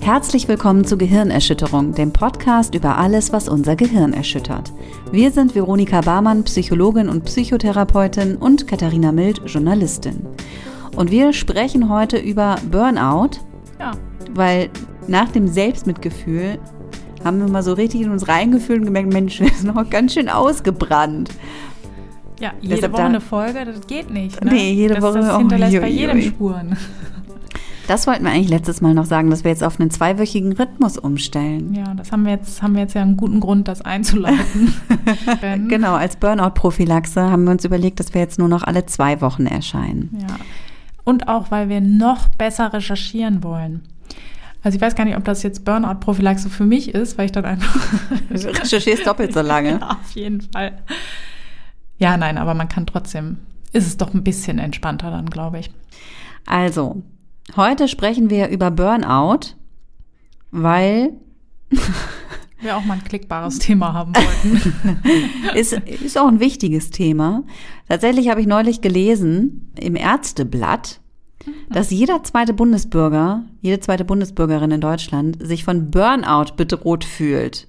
Herzlich willkommen zu Gehirnerschütterung, dem Podcast über alles, was unser Gehirn erschüttert. Wir sind Veronika Barmann, Psychologin und Psychotherapeutin und Katharina Mild, Journalistin. Und wir sprechen heute über Burnout, Ja, weil nach dem Selbstmitgefühl haben wir mal so richtig in uns reingefühlt und gemerkt, Mensch, wir sind noch ganz schön ausgebrannt. Ja jede Deshalb Woche da- eine Folge, das geht nicht. Ne? Nee, jede das, Woche, Das oh, hinterlässt ui, bei jedem. Spuren. Das wollten wir eigentlich letztes Mal noch sagen, dass wir jetzt auf einen zweiwöchigen Rhythmus umstellen. Ja, das haben wir jetzt, haben wir jetzt ja einen guten Grund, das einzuleiten. Genau, als Burnout-Prophylaxe haben wir uns überlegt, dass wir jetzt nur noch alle zwei Wochen erscheinen. Ja. Und auch, weil wir noch besser recherchieren wollen. Also ich weiß gar nicht, ob das jetzt Burnout-Prophylaxe für mich ist, weil ich dann einfach Du recherchierst doppelt so lange. Ja, auf jeden Fall. Ja, nein, aber man kann trotzdem, ist es doch ein bisschen entspannter dann, glaube ich. Also, heute sprechen wir über Burnout, weil Wir auch mal ein klickbares Thema haben wollten. ist, ist auch ein wichtiges Thema. Tatsächlich habe ich neulich gelesen im Ärzteblatt, dass jeder zweite Bundesbürger, jede zweite Bundesbürgerin in Deutschland sich von Burnout bedroht fühlt.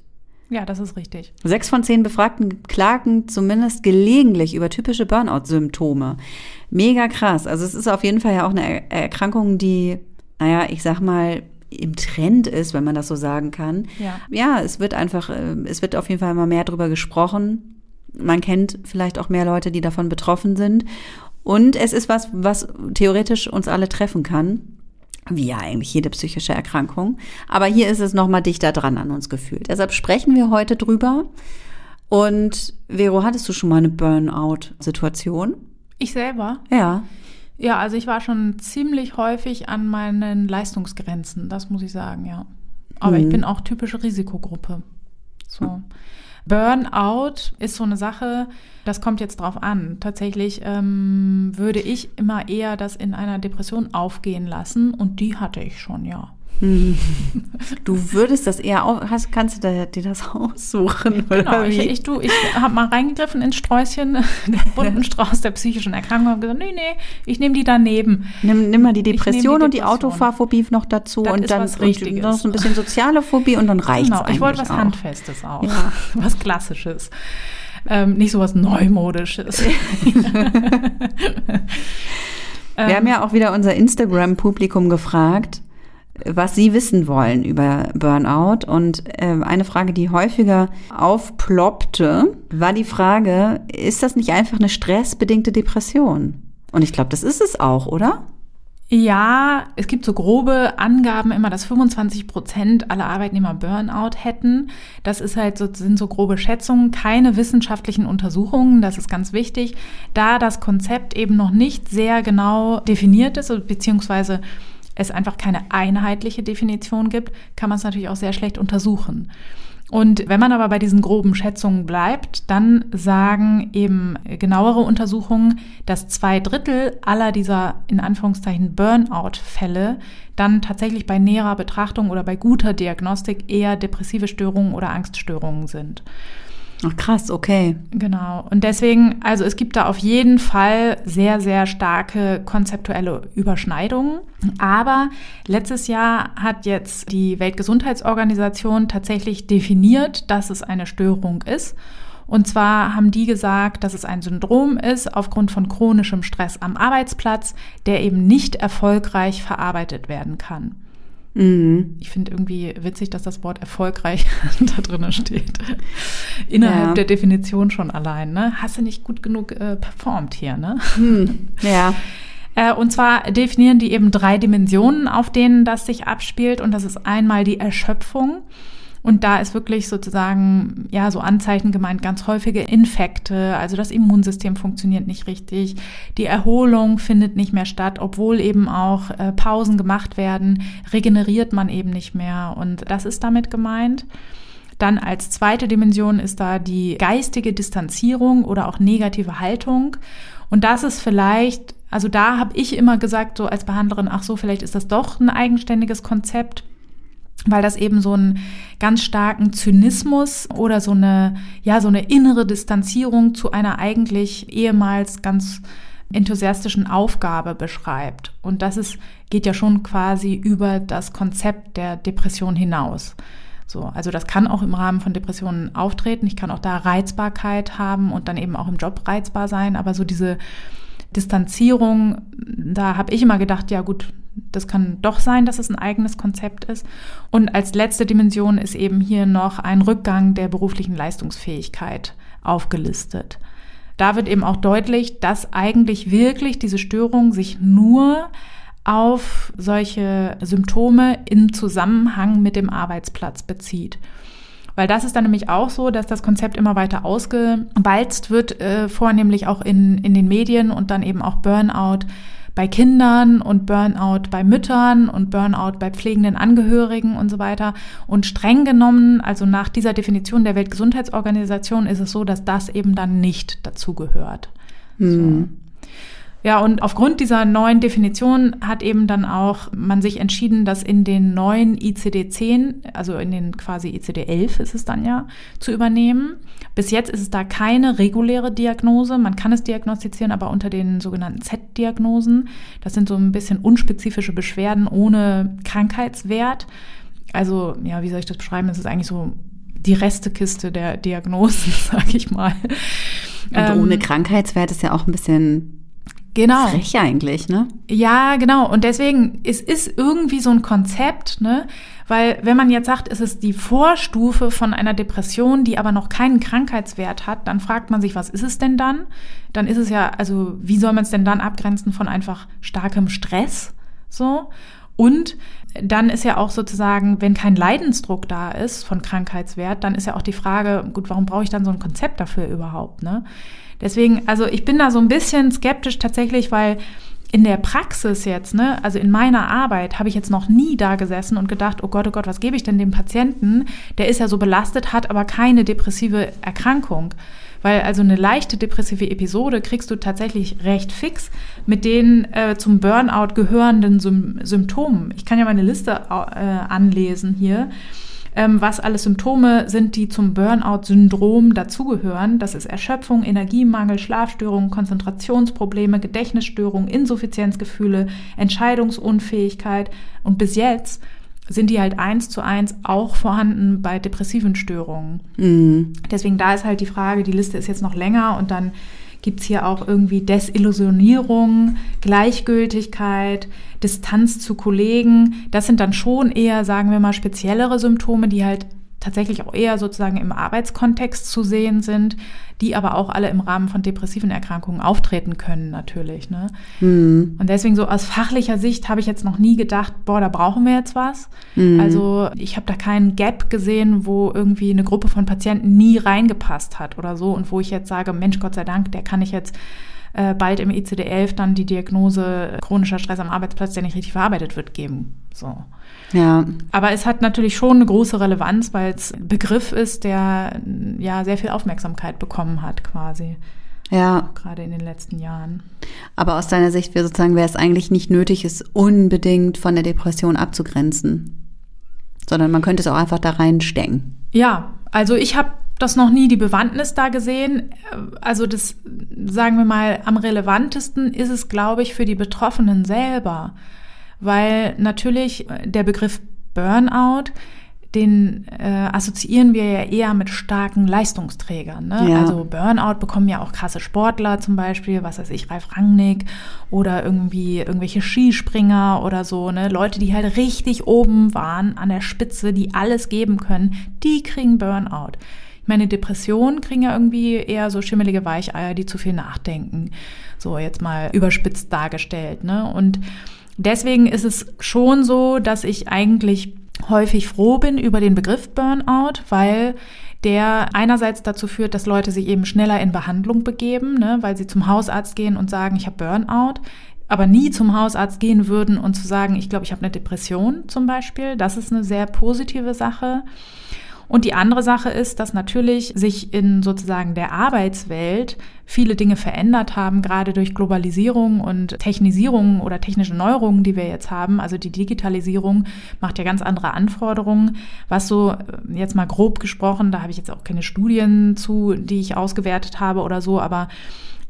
Ja, das ist richtig. Sechs von zehn Befragten klagen zumindest gelegentlich über typische Burnout-Symptome. Mega krass. Also es ist auf jeden Fall ja auch eine Er- Erkrankung, die, naja, ich sag mal, im Trend ist, wenn man das so sagen kann. Ja. Ja, es wird einfach, äh, es wird auf jeden Fall immer mehr drüber gesprochen. Man kennt vielleicht auch mehr Leute, die davon betroffen sind. Und es ist was, was theoretisch uns alle treffen kann. Wie ja eigentlich jede psychische Erkrankung. Aber hier ist es nochmal dichter dran an uns gefühlt. Deshalb sprechen wir heute drüber. Und Vero, hattest du schon mal eine Burnout-Situation? Ich selber? Ja. Ja, also ich war schon ziemlich häufig an meinen Leistungsgrenzen, das muss ich sagen, ja. Aber ich bin auch typische Risikogruppe. So. Burnout ist so eine Sache, das kommt jetzt drauf an. Tatsächlich ähm, würde ich immer eher das in einer Depression aufgehen lassen und die hatte ich schon, ja. Du würdest das eher auch, hast, kannst du dir das aussuchen? Genau, oder ich, wie? ich, du, ich habe mal reingegriffen ins Sträußchen, den bunten Strauß der psychischen Erkrankung und gesagt, nee, nee, ich nehme die daneben. Nimm, nimm mal die nehm die Depression und die Depression. Autofahrphobie noch dazu Das und ist dann und noch so ein bisschen soziale Phobie und dann reicht's Genau, ich wollte was auch. Handfestes auch. Ja. Was Klassisches. Ähm, nicht so was Neumodisches. Wir haben ja auch wieder unser Instagram-Publikum gefragt, was sie wissen wollen über Burnout. Und ähm, eine Frage, die häufiger aufploppte, war die Frage, ist das nicht einfach eine stressbedingte Depression? Und ich glaube, das ist es auch, oder? Ja, es gibt so grobe Angaben immer, dass 25 Prozent aller Arbeitnehmer Burnout hätten. Das ist halt so, sind so grobe Schätzungen, keine wissenschaftlichen Untersuchungen. Das ist ganz wichtig, da das Konzept eben noch nicht sehr genau definiert ist, beziehungsweise es einfach keine einheitliche Definition gibt, kann man es natürlich auch sehr schlecht untersuchen. Und wenn man aber bei diesen groben Schätzungen bleibt, dann sagen eben genauere Untersuchungen, dass zwei Drittel aller dieser in Anführungszeichen Burnout-Fälle dann tatsächlich bei näherer Betrachtung oder bei guter Diagnostik eher depressive Störungen oder Angststörungen sind. Ach krass, okay. Genau. Und deswegen, also es gibt da auf jeden Fall sehr, sehr starke konzeptuelle Überschneidungen. Aber letztes Jahr hat jetzt die Weltgesundheitsorganisation tatsächlich definiert, dass es eine Störung ist. Und zwar haben die gesagt, dass es ein Syndrom ist aufgrund von chronischem Stress am Arbeitsplatz, der eben nicht erfolgreich verarbeitet werden kann. Mhm. Ich finde irgendwie witzig, dass das Wort erfolgreich da drin steht. Innerhalb Ja. der Definition schon allein. Ne? Hast du nicht gut genug äh, performt hier, ne? Ja. Äh, und zwar definieren die eben drei Dimensionen, auf denen das sich abspielt. Und das ist einmal die Erschöpfung. Und da ist wirklich sozusagen, ja, so Anzeichen gemeint, ganz häufige Infekte, also das Immunsystem funktioniert nicht richtig, die Erholung findet nicht mehr statt, obwohl eben auch äh, Pausen gemacht werden, regeneriert man eben nicht mehr. Und das ist damit gemeint. Dann als zweite Dimension ist da die geistige Distanzierung oder auch negative Haltung. Und das ist vielleicht, also da habe ich immer gesagt, so als Behandlerin, ach so, vielleicht ist das doch ein eigenständiges Konzept weil das eben so einen ganz starken Zynismus oder so eine, ja, so eine innere Distanzierung zu einer eigentlich ehemals ganz enthusiastischen Aufgabe beschreibt. Und das ist, geht ja schon quasi über das Konzept der Depression hinaus. So, also das kann auch im Rahmen von Depressionen auftreten. Ich kann auch da Reizbarkeit haben und dann eben auch im Job reizbar sein. Aber so diese Distanzierung, da habe ich immer gedacht, ja gut, das kann doch sein, dass es ein eigenes Konzept ist. Und als letzte Dimension ist eben hier noch ein Rückgang der beruflichen Leistungsfähigkeit aufgelistet. Da wird eben auch deutlich, dass eigentlich wirklich diese Störung sich nur auf solche Symptome im Zusammenhang mit dem Arbeitsplatz bezieht. Weil das ist dann nämlich auch so, dass das Konzept immer weiter ausgewalzt wird, äh, vornehmlich auch in, in den Medien und dann eben auch Burnout bei Kindern und Burnout bei Müttern und Burnout bei pflegenden Angehörigen und so weiter. Und streng genommen, also nach dieser Definition der Weltgesundheitsorganisation, ist es so, dass das eben dann nicht dazugehört. Mhm. So. Ja, und aufgrund dieser neuen Definition hat eben dann auch man sich entschieden, das in den neuen ICD-10, also in den quasi ICD-11 ist es dann ja, zu übernehmen. Bis jetzt ist es da keine reguläre Diagnose. Man kann es diagnostizieren, aber unter den sogenannten Z-Diagnosen. Das sind so ein bisschen unspezifische Beschwerden ohne Krankheitswert. Also, ja, wie soll ich das beschreiben? Es ist eigentlich so die Restekiste der Diagnosen, sag ich mal. Und ohne ähm, Krankheitswert ist ja auch ein bisschen Genau. Frech eigentlich, ne? Ja, genau. Und deswegen, es ist irgendwie so ein Konzept, ne? Weil wenn man jetzt sagt, es ist die Vorstufe von einer Depression, die aber noch keinen Krankheitswert hat, dann fragt man sich, was ist es denn dann? Dann ist es ja, also wie soll man es denn dann abgrenzen von einfach starkem Stress? So. Und dann ist ja auch sozusagen, wenn kein Leidensdruck da ist von Krankheitswert, dann ist ja auch die Frage, gut, warum brauche ich dann so ein Konzept dafür überhaupt, ne? Deswegen, also ich bin da so ein bisschen skeptisch tatsächlich, weil in der Praxis jetzt, ne, also in meiner Arbeit, habe ich jetzt noch nie da gesessen und gedacht, oh Gott, oh Gott, was gebe ich denn dem Patienten? Der ist ja so belastet, hat aber keine depressive Erkrankung. Weil also eine leichte depressive Episode kriegst du tatsächlich recht fix mit den äh, zum Burnout gehörenden Sym Symptomen. Ich kann ja meine Liste äh, anlesen hier ähm, was alles Symptome sind, die zum Burnout-Syndrom dazugehören. Das ist Erschöpfung, Energiemangel, Schlafstörungen, Konzentrationsprobleme, Gedächtnisstörungen, Insuffizienzgefühle, Entscheidungsunfähigkeit. Und bis jetzt sind die halt eins zu eins auch vorhanden bei depressiven Störungen. Mhm. Deswegen da ist halt die Frage, die Liste ist jetzt noch länger und dann gibt es hier auch irgendwie Desillusionierung, Gleichgültigkeit, Distanz zu Kollegen. Das sind dann schon eher, sagen wir mal, speziellere Symptome, die halt tatsächlich auch eher sozusagen im Arbeitskontext zu sehen sind, die aber auch alle im Rahmen von depressiven Erkrankungen auftreten können natürlich. Ne? Mhm. Und deswegen so aus fachlicher Sicht habe ich jetzt noch nie gedacht, boah, da brauchen wir jetzt was. Mhm. Also ich habe da keinen Gap gesehen, wo irgendwie eine Gruppe von Patienten nie reingepasst hat oder so und wo ich jetzt sage, Mensch, Gott sei Dank, der kann ich jetzt äh, bald im ICD-11 dann die Diagnose chronischer Stress am Arbeitsplatz, der nicht richtig verarbeitet wird, geben. So. Ja. Aber es hat natürlich schon eine große Relevanz, weil es ein Begriff ist, der ja sehr viel Aufmerksamkeit bekommen hat, quasi. Ja. Gerade in den letzten Jahren. Aber aus deiner Sicht wäre sozusagen, wäre es eigentlich nicht nötig, es unbedingt von der Depression abzugrenzen. Sondern man könnte es auch einfach da reinstecken. Ja, also ich habe das noch nie die Bewandtnis da gesehen. Also das, sagen wir mal, am relevantesten ist es, glaube ich, für die Betroffenen selber weil natürlich der Begriff Burnout, den äh, assoziieren wir ja eher mit starken Leistungsträgern. Ne? Ja. Also Burnout bekommen ja auch krasse Sportler zum Beispiel, was weiß ich, Ralf Rangnick oder irgendwie irgendwelche Skispringer oder so, ne? Leute, die halt richtig oben waren an der Spitze, die alles geben können, die kriegen Burnout. Ich meine, Depressionen kriegen ja irgendwie eher so schimmelige Weicheier, die zu viel nachdenken. So jetzt mal überspitzt dargestellt, ne? Und Deswegen ist es schon so, dass ich eigentlich häufig froh bin über den Begriff Burnout, weil der einerseits dazu führt, dass Leute sich eben schneller in Behandlung begeben, ne, weil sie zum Hausarzt gehen und sagen, ich habe Burnout, aber nie zum Hausarzt gehen würden und zu sagen, ich glaube, ich habe eine Depression zum Beispiel. Das ist eine sehr positive Sache. Und die andere Sache ist, dass natürlich sich in sozusagen der Arbeitswelt viele Dinge verändert haben, gerade durch Globalisierung und Technisierung oder technische Neuerungen, die wir jetzt haben. Also die Digitalisierung macht ja ganz andere Anforderungen. Was so äh, jetzt mal grob gesprochen, da habe ich jetzt auch keine Studien zu, die ich ausgewertet habe oder so, aber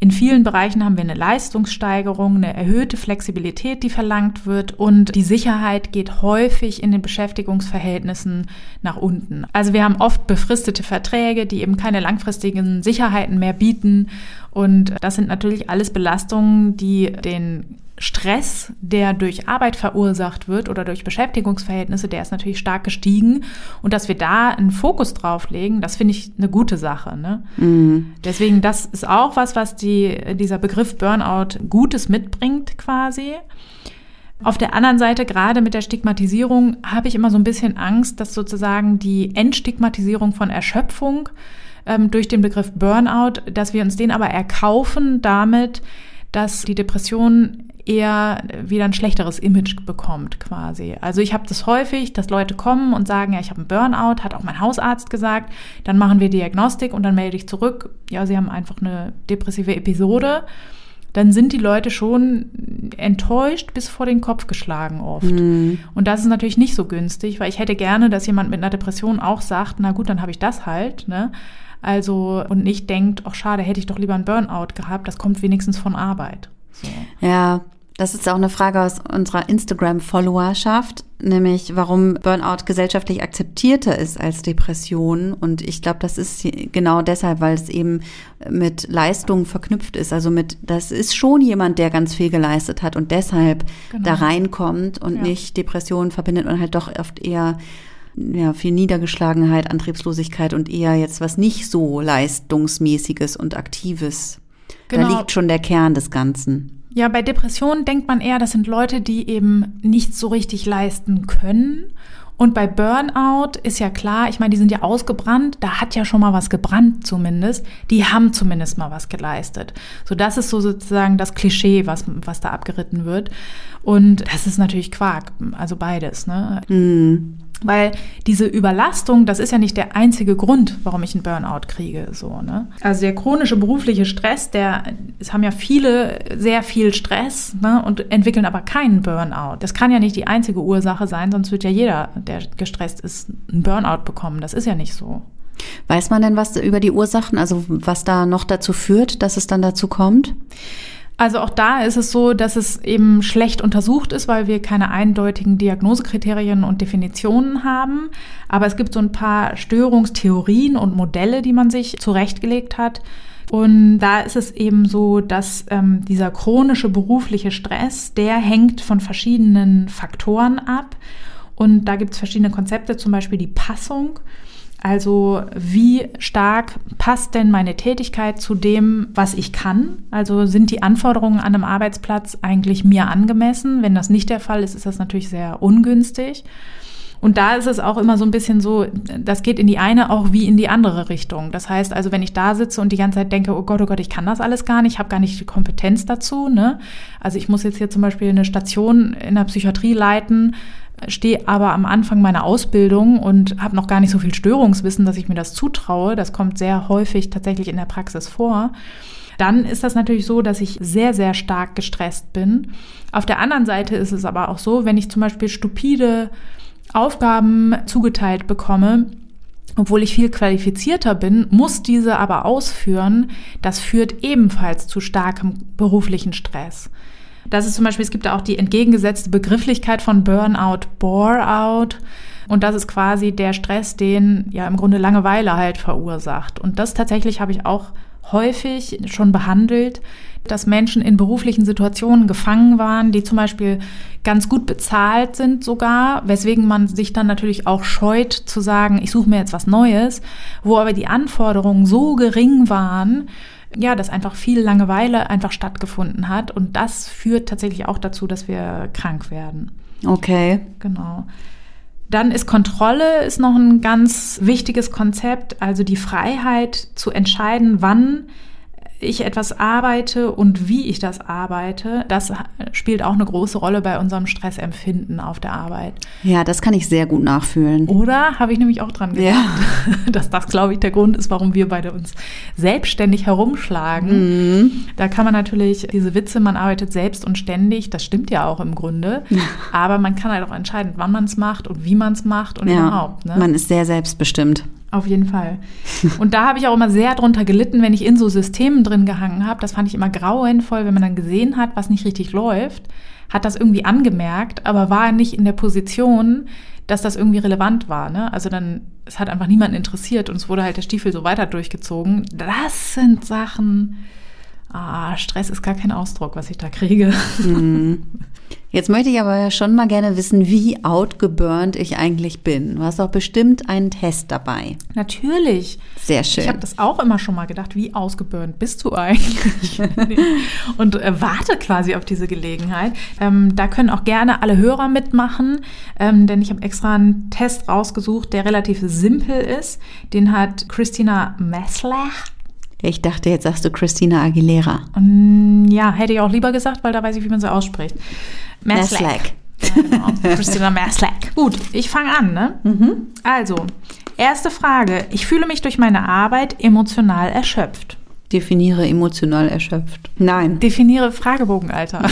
In vielen Bereichen haben wir eine Leistungssteigerung, eine erhöhte Flexibilität, die verlangt wird und die Sicherheit geht häufig in den Beschäftigungsverhältnissen nach unten. Also wir haben oft befristete Verträge, die eben keine langfristigen Sicherheiten mehr bieten und das sind natürlich alles Belastungen, die den Stress, der durch Arbeit verursacht wird oder durch Beschäftigungsverhältnisse, der ist natürlich stark gestiegen. Und dass wir da einen Fokus drauf legen, das finde ich eine gute Sache. Ne? Mhm. Deswegen, das ist auch was, was die, dieser Begriff Burnout Gutes mitbringt quasi. Auf der anderen Seite, gerade mit der Stigmatisierung, habe ich immer so ein bisschen Angst, dass sozusagen die Entstigmatisierung von Erschöpfung ähm, durch den Begriff Burnout, dass wir uns den aber erkaufen damit, dass die Depression eher wieder ein schlechteres Image bekommt quasi. Also ich habe das häufig, dass Leute kommen und sagen, ja, ich habe einen Burnout, hat auch mein Hausarzt gesagt, dann machen wir Diagnostik und dann melde ich zurück, ja, sie haben einfach eine depressive Episode. Dann sind die Leute schon enttäuscht bis vor den Kopf geschlagen oft. Mhm. Und das ist natürlich nicht so günstig, weil ich hätte gerne, dass jemand mit einer Depression auch sagt, na gut, dann habe ich das halt, ne? Also, und nicht denkt, ach schade, hätte ich doch lieber einen Burnout gehabt, das kommt wenigstens von Arbeit. So. Ja, das ist auch eine Frage aus unserer Instagram-Followerschaft, nämlich warum Burnout gesellschaftlich akzeptierter ist als Depression. Und ich glaube, das ist genau deshalb, weil es eben mit Leistung verknüpft ist. Also mit, das ist schon jemand, der ganz viel geleistet hat und deshalb genau. da reinkommt und ja. nicht Depression verbindet man halt doch oft eher ja, viel Niedergeschlagenheit, Antriebslosigkeit und eher jetzt was nicht so leistungsmäßiges und aktives. Genau. Da liegt schon der Kern des Ganzen. Ja, bei Depressionen denkt man eher, das sind Leute, die eben nicht so richtig leisten können. Und bei Burnout ist ja klar, ich meine, die sind ja ausgebrannt, da hat ja schon mal was gebrannt zumindest. Die haben zumindest mal was geleistet. So, das ist so sozusagen das Klischee, was, was da abgeritten wird. Und das ist natürlich Quark, also beides, ne? Mhm. Weil diese Überlastung, das ist ja nicht der einzige Grund, warum ich einen Burnout kriege. So, ne? Also der chronische berufliche Stress, der, es haben ja viele sehr viel Stress ne, und entwickeln aber keinen Burnout. Das kann ja nicht die einzige Ursache sein, sonst wird ja jeder, der gestresst ist, einen Burnout bekommen. Das ist ja nicht so. Weiß man denn was über die Ursachen, also was da noch dazu führt, dass es dann dazu kommt? Also auch da ist es so, dass es eben schlecht untersucht ist, weil wir keine eindeutigen Diagnosekriterien und Definitionen haben. Aber es gibt so ein paar Störungstheorien und Modelle, die man sich zurechtgelegt hat. Und da ist es eben so, dass ähm, dieser chronische berufliche Stress, der hängt von verschiedenen Faktoren ab. Und da gibt es verschiedene Konzepte, zum Beispiel die Passung. Also wie stark passt denn meine Tätigkeit zu dem, was ich kann? Also sind die Anforderungen an einem Arbeitsplatz eigentlich mir angemessen? Wenn das nicht der Fall ist, ist das natürlich sehr ungünstig. Und da ist es auch immer so ein bisschen so, das geht in die eine auch wie in die andere Richtung. Das heißt also, wenn ich da sitze und die ganze Zeit denke, oh Gott, oh Gott, ich kann das alles gar nicht, ich habe gar nicht die Kompetenz dazu. Ne? Also ich muss jetzt hier zum Beispiel eine Station in der Psychiatrie leiten, stehe aber am Anfang meiner Ausbildung und habe noch gar nicht so viel Störungswissen, dass ich mir das zutraue. Das kommt sehr häufig tatsächlich in der Praxis vor. Dann ist das natürlich so, dass ich sehr, sehr stark gestresst bin. Auf der anderen Seite ist es aber auch so, wenn ich zum Beispiel stupide Aufgaben zugeteilt bekomme, obwohl ich viel qualifizierter bin, muss diese aber ausführen. Das führt ebenfalls zu starkem beruflichen Stress. Das ist zum Beispiel, es gibt da auch die entgegengesetzte Begrifflichkeit von Burnout, Bore-out. Und das ist quasi der Stress, den ja im Grunde Langeweile halt verursacht. Und das tatsächlich habe ich auch häufig schon behandelt, dass Menschen in beruflichen Situationen gefangen waren, die zum Beispiel ganz gut bezahlt sind sogar, weswegen man sich dann natürlich auch scheut zu sagen, ich suche mir jetzt was Neues, wo aber die Anforderungen so gering waren, ja, dass einfach viel Langeweile einfach stattgefunden hat. Und das führt tatsächlich auch dazu, dass wir krank werden. Okay. Genau. Dann ist Kontrolle ist noch ein ganz wichtiges Konzept, also die Freiheit zu entscheiden, wann ich etwas arbeite und wie ich das arbeite, das spielt auch eine große Rolle bei unserem Stressempfinden auf der Arbeit. Ja, das kann ich sehr gut nachfühlen. Oder habe ich nämlich auch dran gedacht, ja. dass das, glaube ich, der Grund ist, warum wir beide uns selbstständig herumschlagen. Mhm. Da kann man natürlich diese Witze, man arbeitet selbst und ständig, das stimmt ja auch im Grunde. Aber man kann halt auch entscheiden, wann man es macht und wie man es macht und ja, überhaupt. Ne? Man ist sehr selbstbestimmt. Auf jeden Fall. Und da habe ich auch immer sehr drunter gelitten, wenn ich in so Systemen drin gehangen habe. Das fand ich immer grauenvoll, wenn man dann gesehen hat, was nicht richtig läuft, hat das irgendwie angemerkt, aber war nicht in der Position, dass das irgendwie relevant war. Ne? Also dann, es hat einfach niemanden interessiert und es wurde halt der Stiefel so weiter durchgezogen. Das sind Sachen, ah, Stress ist gar kein Ausdruck, was ich da kriege. Mhm. Jetzt möchte ich aber schon mal gerne wissen, wie outgeburnt ich eigentlich bin. Du hast auch bestimmt einen Test dabei. Natürlich. Sehr schön. Ich habe das auch immer schon mal gedacht, wie ausgeburnt bist du eigentlich? und äh, warte quasi auf diese Gelegenheit. Ähm, da können auch gerne alle Hörer mitmachen, ähm, denn ich habe extra einen Test rausgesucht, der relativ simpel ist. Den hat Christina Messler ich dachte, jetzt sagst du Christina Aguilera. Mm, ja, hätte ich auch lieber gesagt, weil da weiß ich, wie man sie ausspricht. Maslak. Ja, genau. Christina Maslak. Gut, ich fange an. Ne? Mhm. Also, erste Frage. Ich fühle mich durch meine Arbeit emotional erschöpft. Definiere emotional erschöpft. Nein. Definiere Fragebogen, Alter.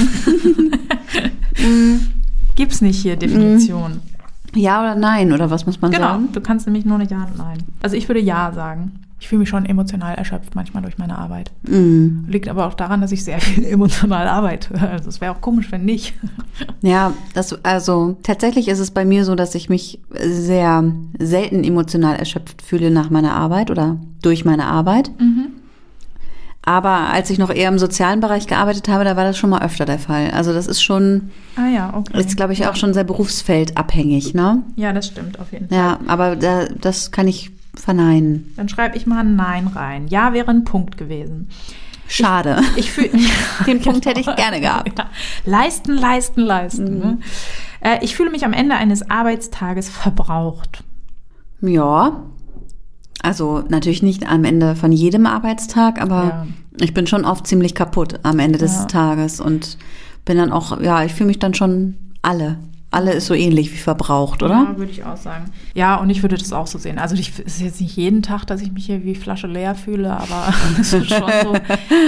Gibt's nicht hier Definition. Ja oder nein, oder was muss man genau. sagen? Du kannst nämlich nur eine Ja und Nein. Also ich würde Ja sagen. Ich fühle mich schon emotional erschöpft manchmal durch meine Arbeit. Mhm. Liegt aber auch daran, dass ich sehr viel emotional arbeite. Also es wäre auch komisch, wenn nicht. Ja, das, also tatsächlich ist es bei mir so, dass ich mich sehr selten emotional erschöpft fühle nach meiner Arbeit oder durch meine Arbeit. Mhm. Aber als ich noch eher im sozialen Bereich gearbeitet habe, da war das schon mal öfter der Fall. Also das ist schon, Ah ja, okay. ist glaube ich auch schon sehr berufsfeldabhängig, ne? Ja, das stimmt auf jeden Fall. Ja, aber da, das kann ich verneinen. Dann schreibe ich mal ein Nein rein. Ja wäre ein Punkt gewesen. Schade. Ich fühle Den Punkt hätte ich gerne gehabt. Ja. Leisten, leisten, leisten. Ne? Äh, ich fühle mich am Ende eines Arbeitstages verbraucht. Ja. Also natürlich nicht am Ende von jedem Arbeitstag, aber Ja. ich bin schon oft ziemlich kaputt am Ende des Ja. Tages und bin dann auch, ja, ich fühle mich dann schon alle. Alle ist so ähnlich wie verbraucht, oder? Ja, würde ich auch sagen. Ja, und ich würde das auch so sehen. Also ich, es ist jetzt nicht jeden Tag, dass ich mich hier wie Flasche leer fühle, aber es ist schon so.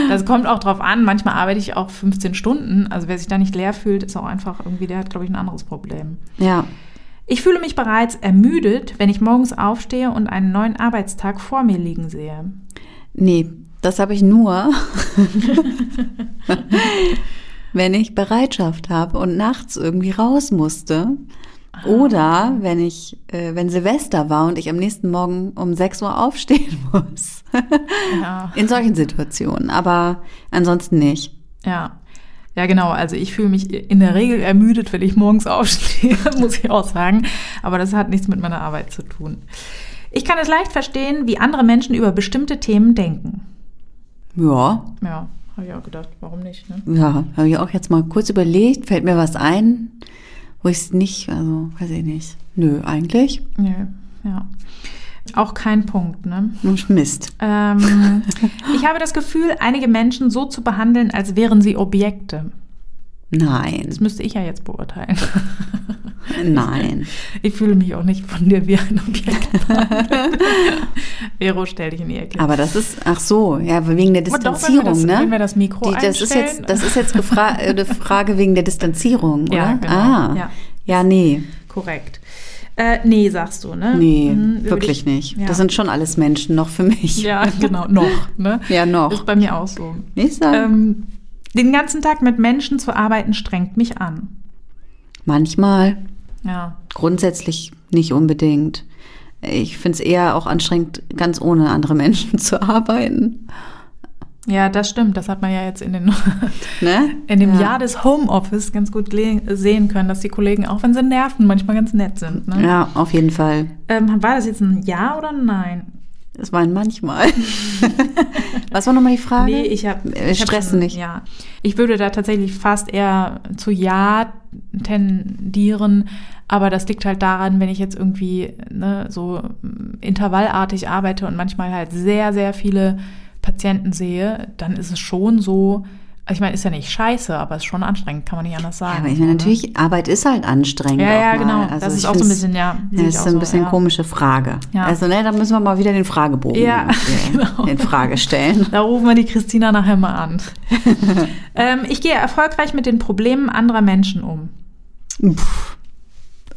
Das kommt auch drauf an. Manchmal arbeite ich auch 15 Stunden. Also wer sich da nicht leer fühlt, ist auch einfach irgendwie, der hat, glaube ich, ein anderes Problem. Ja. Ich fühle mich bereits ermüdet, wenn ich morgens aufstehe und einen neuen Arbeitstag vor mir liegen sehe. Nee, das habe ich nur, wenn ich Bereitschaft habe und nachts irgendwie raus musste. Oder wenn ich, äh, wenn Silvester war und ich am nächsten Morgen um 6 Uhr aufstehen muss. Ja. In solchen Situationen, aber ansonsten nicht. Ja. Ja, genau. Also ich fühle mich in der Regel ermüdet, wenn ich morgens aufstehe, muss ich auch sagen. Aber das hat nichts mit meiner Arbeit zu tun. Ich kann es leicht verstehen, wie andere Menschen über bestimmte Themen denken. Ja, Ja, habe ich auch gedacht, warum nicht? Ne? ja, habe ich auch jetzt mal kurz überlegt, fällt mir was ein, wo ich es nicht, also weiß ich nicht. Nö, eigentlich. Nö, ja. Auch kein Punkt, ne? Mist. Ähm, ich habe das Gefühl, einige Menschen so zu behandeln, als wären sie Objekte. Nein, Das müsste ich ja jetzt beurteilen. nein. Ich fühle mich auch nicht von dir wie ein Objekt. Vero, stell dich in die Ecke. Aber das ist, ach so, ja, wegen der Aber doch, wenn Distanzierung, das- ne? wenn wir das Mikro Die, das ist jetzt, das ist jetzt äh, eine Frage wegen der Distanzierung, oder? Ja, genau. Ah, Ja. ja, nee, Korrekt. Äh, nee, sagst du, ne? nee, Mhm, wirklich ich- nicht. Ja. Das sind schon alles Menschen noch für mich. ja, genau, noch. Ne? Ja, noch. Ist bei mir auch so. Ich sag, Ähm, den ganzen Tag mit Menschen zu arbeiten, strengt mich an. manchmal, Ja. grundsätzlich nicht unbedingt. Ich finde es eher auch anstrengend, ganz ohne andere Menschen zu arbeiten. Ja, das stimmt. Das hat man ja jetzt in, den, Ne? in dem ja. Jahr des Homeoffice ganz gut sehen können, dass die Kollegen, auch wenn sie nerven, manchmal ganz nett sind. Ne? Ja, auf jeden Fall. Ähm, war das jetzt ein Ja oder ein Nein? Das war ein manchmal. Was war nochmal die Frage? Nee, ich habe stressen nicht. Ja, ich würde da tatsächlich fast eher zu Ja tendieren, aber das liegt halt daran, wenn ich jetzt irgendwie ne, so mm, intervallartig arbeite und manchmal halt sehr, sehr viele Patienten sehe, dann ist es schon so, also ich meine, ist ja nicht scheiße, aber ist schon anstrengend, kann man nicht anders Ja, sagen. aber ich meine, ne? natürlich, Arbeit ist halt anstrengend. Ja, ja, genau. Also das ist auch so ein bisschen, ja. Ja, das ist ein so, bisschen ja. komische Frage. Ja. Also, ne, da müssen wir mal wieder den Fragebogen Ja, genau. in Frage stellen. Da rufen wir die Christina nachher mal an. ähm, ich gehe erfolgreich mit den Problemen anderer Menschen um.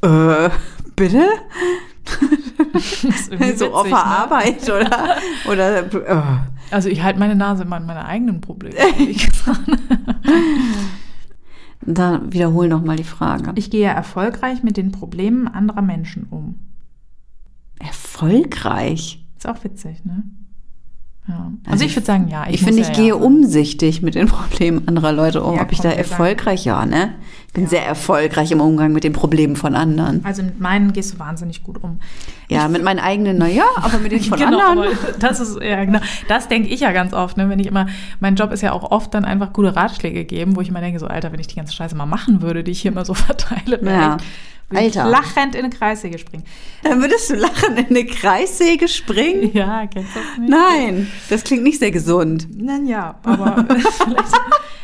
Äh, bitte? so der ne? Arbeit oder, oder oh. Also ich halte meine Nase immer an meine eigenen Probleme. Dann wiederhol noch mal die Frage. Ich gehe erfolgreich mit den Problemen anderer Menschen um. Erfolgreich? Ist auch witzig, ne? Ja. Also, also ich würde sagen, ja. Ich, ich finde, ich ja gehe ja. umsichtig mit den Problemen anderer Leute um. Ob ich da erfolgreich, ja, ne? Ich bin sehr erfolgreich im Umgang mit den Problemen von anderen. Also mit meinen gehst du wahnsinnig gut um. Ja, mit meinen eigenen, naja, aber mit denen von genau, anderen. Das ist, ja, genau. Das denke ich ja ganz oft, ne? Wenn ich immer, mein Job ist ja auch oft dann einfach gute Ratschläge geben, wo ich immer denke, so, Alter, wenn ich die ganze Scheiße mal machen würde, die ich hier immer so verteile, ja. Alter. lachend in eine Kreissäge springen. Dann würdest du lachend in eine Kreissäge springen? Ja, kennst du das nicht? Nein, das klingt nicht sehr gesund. Nein, ja, aber vielleicht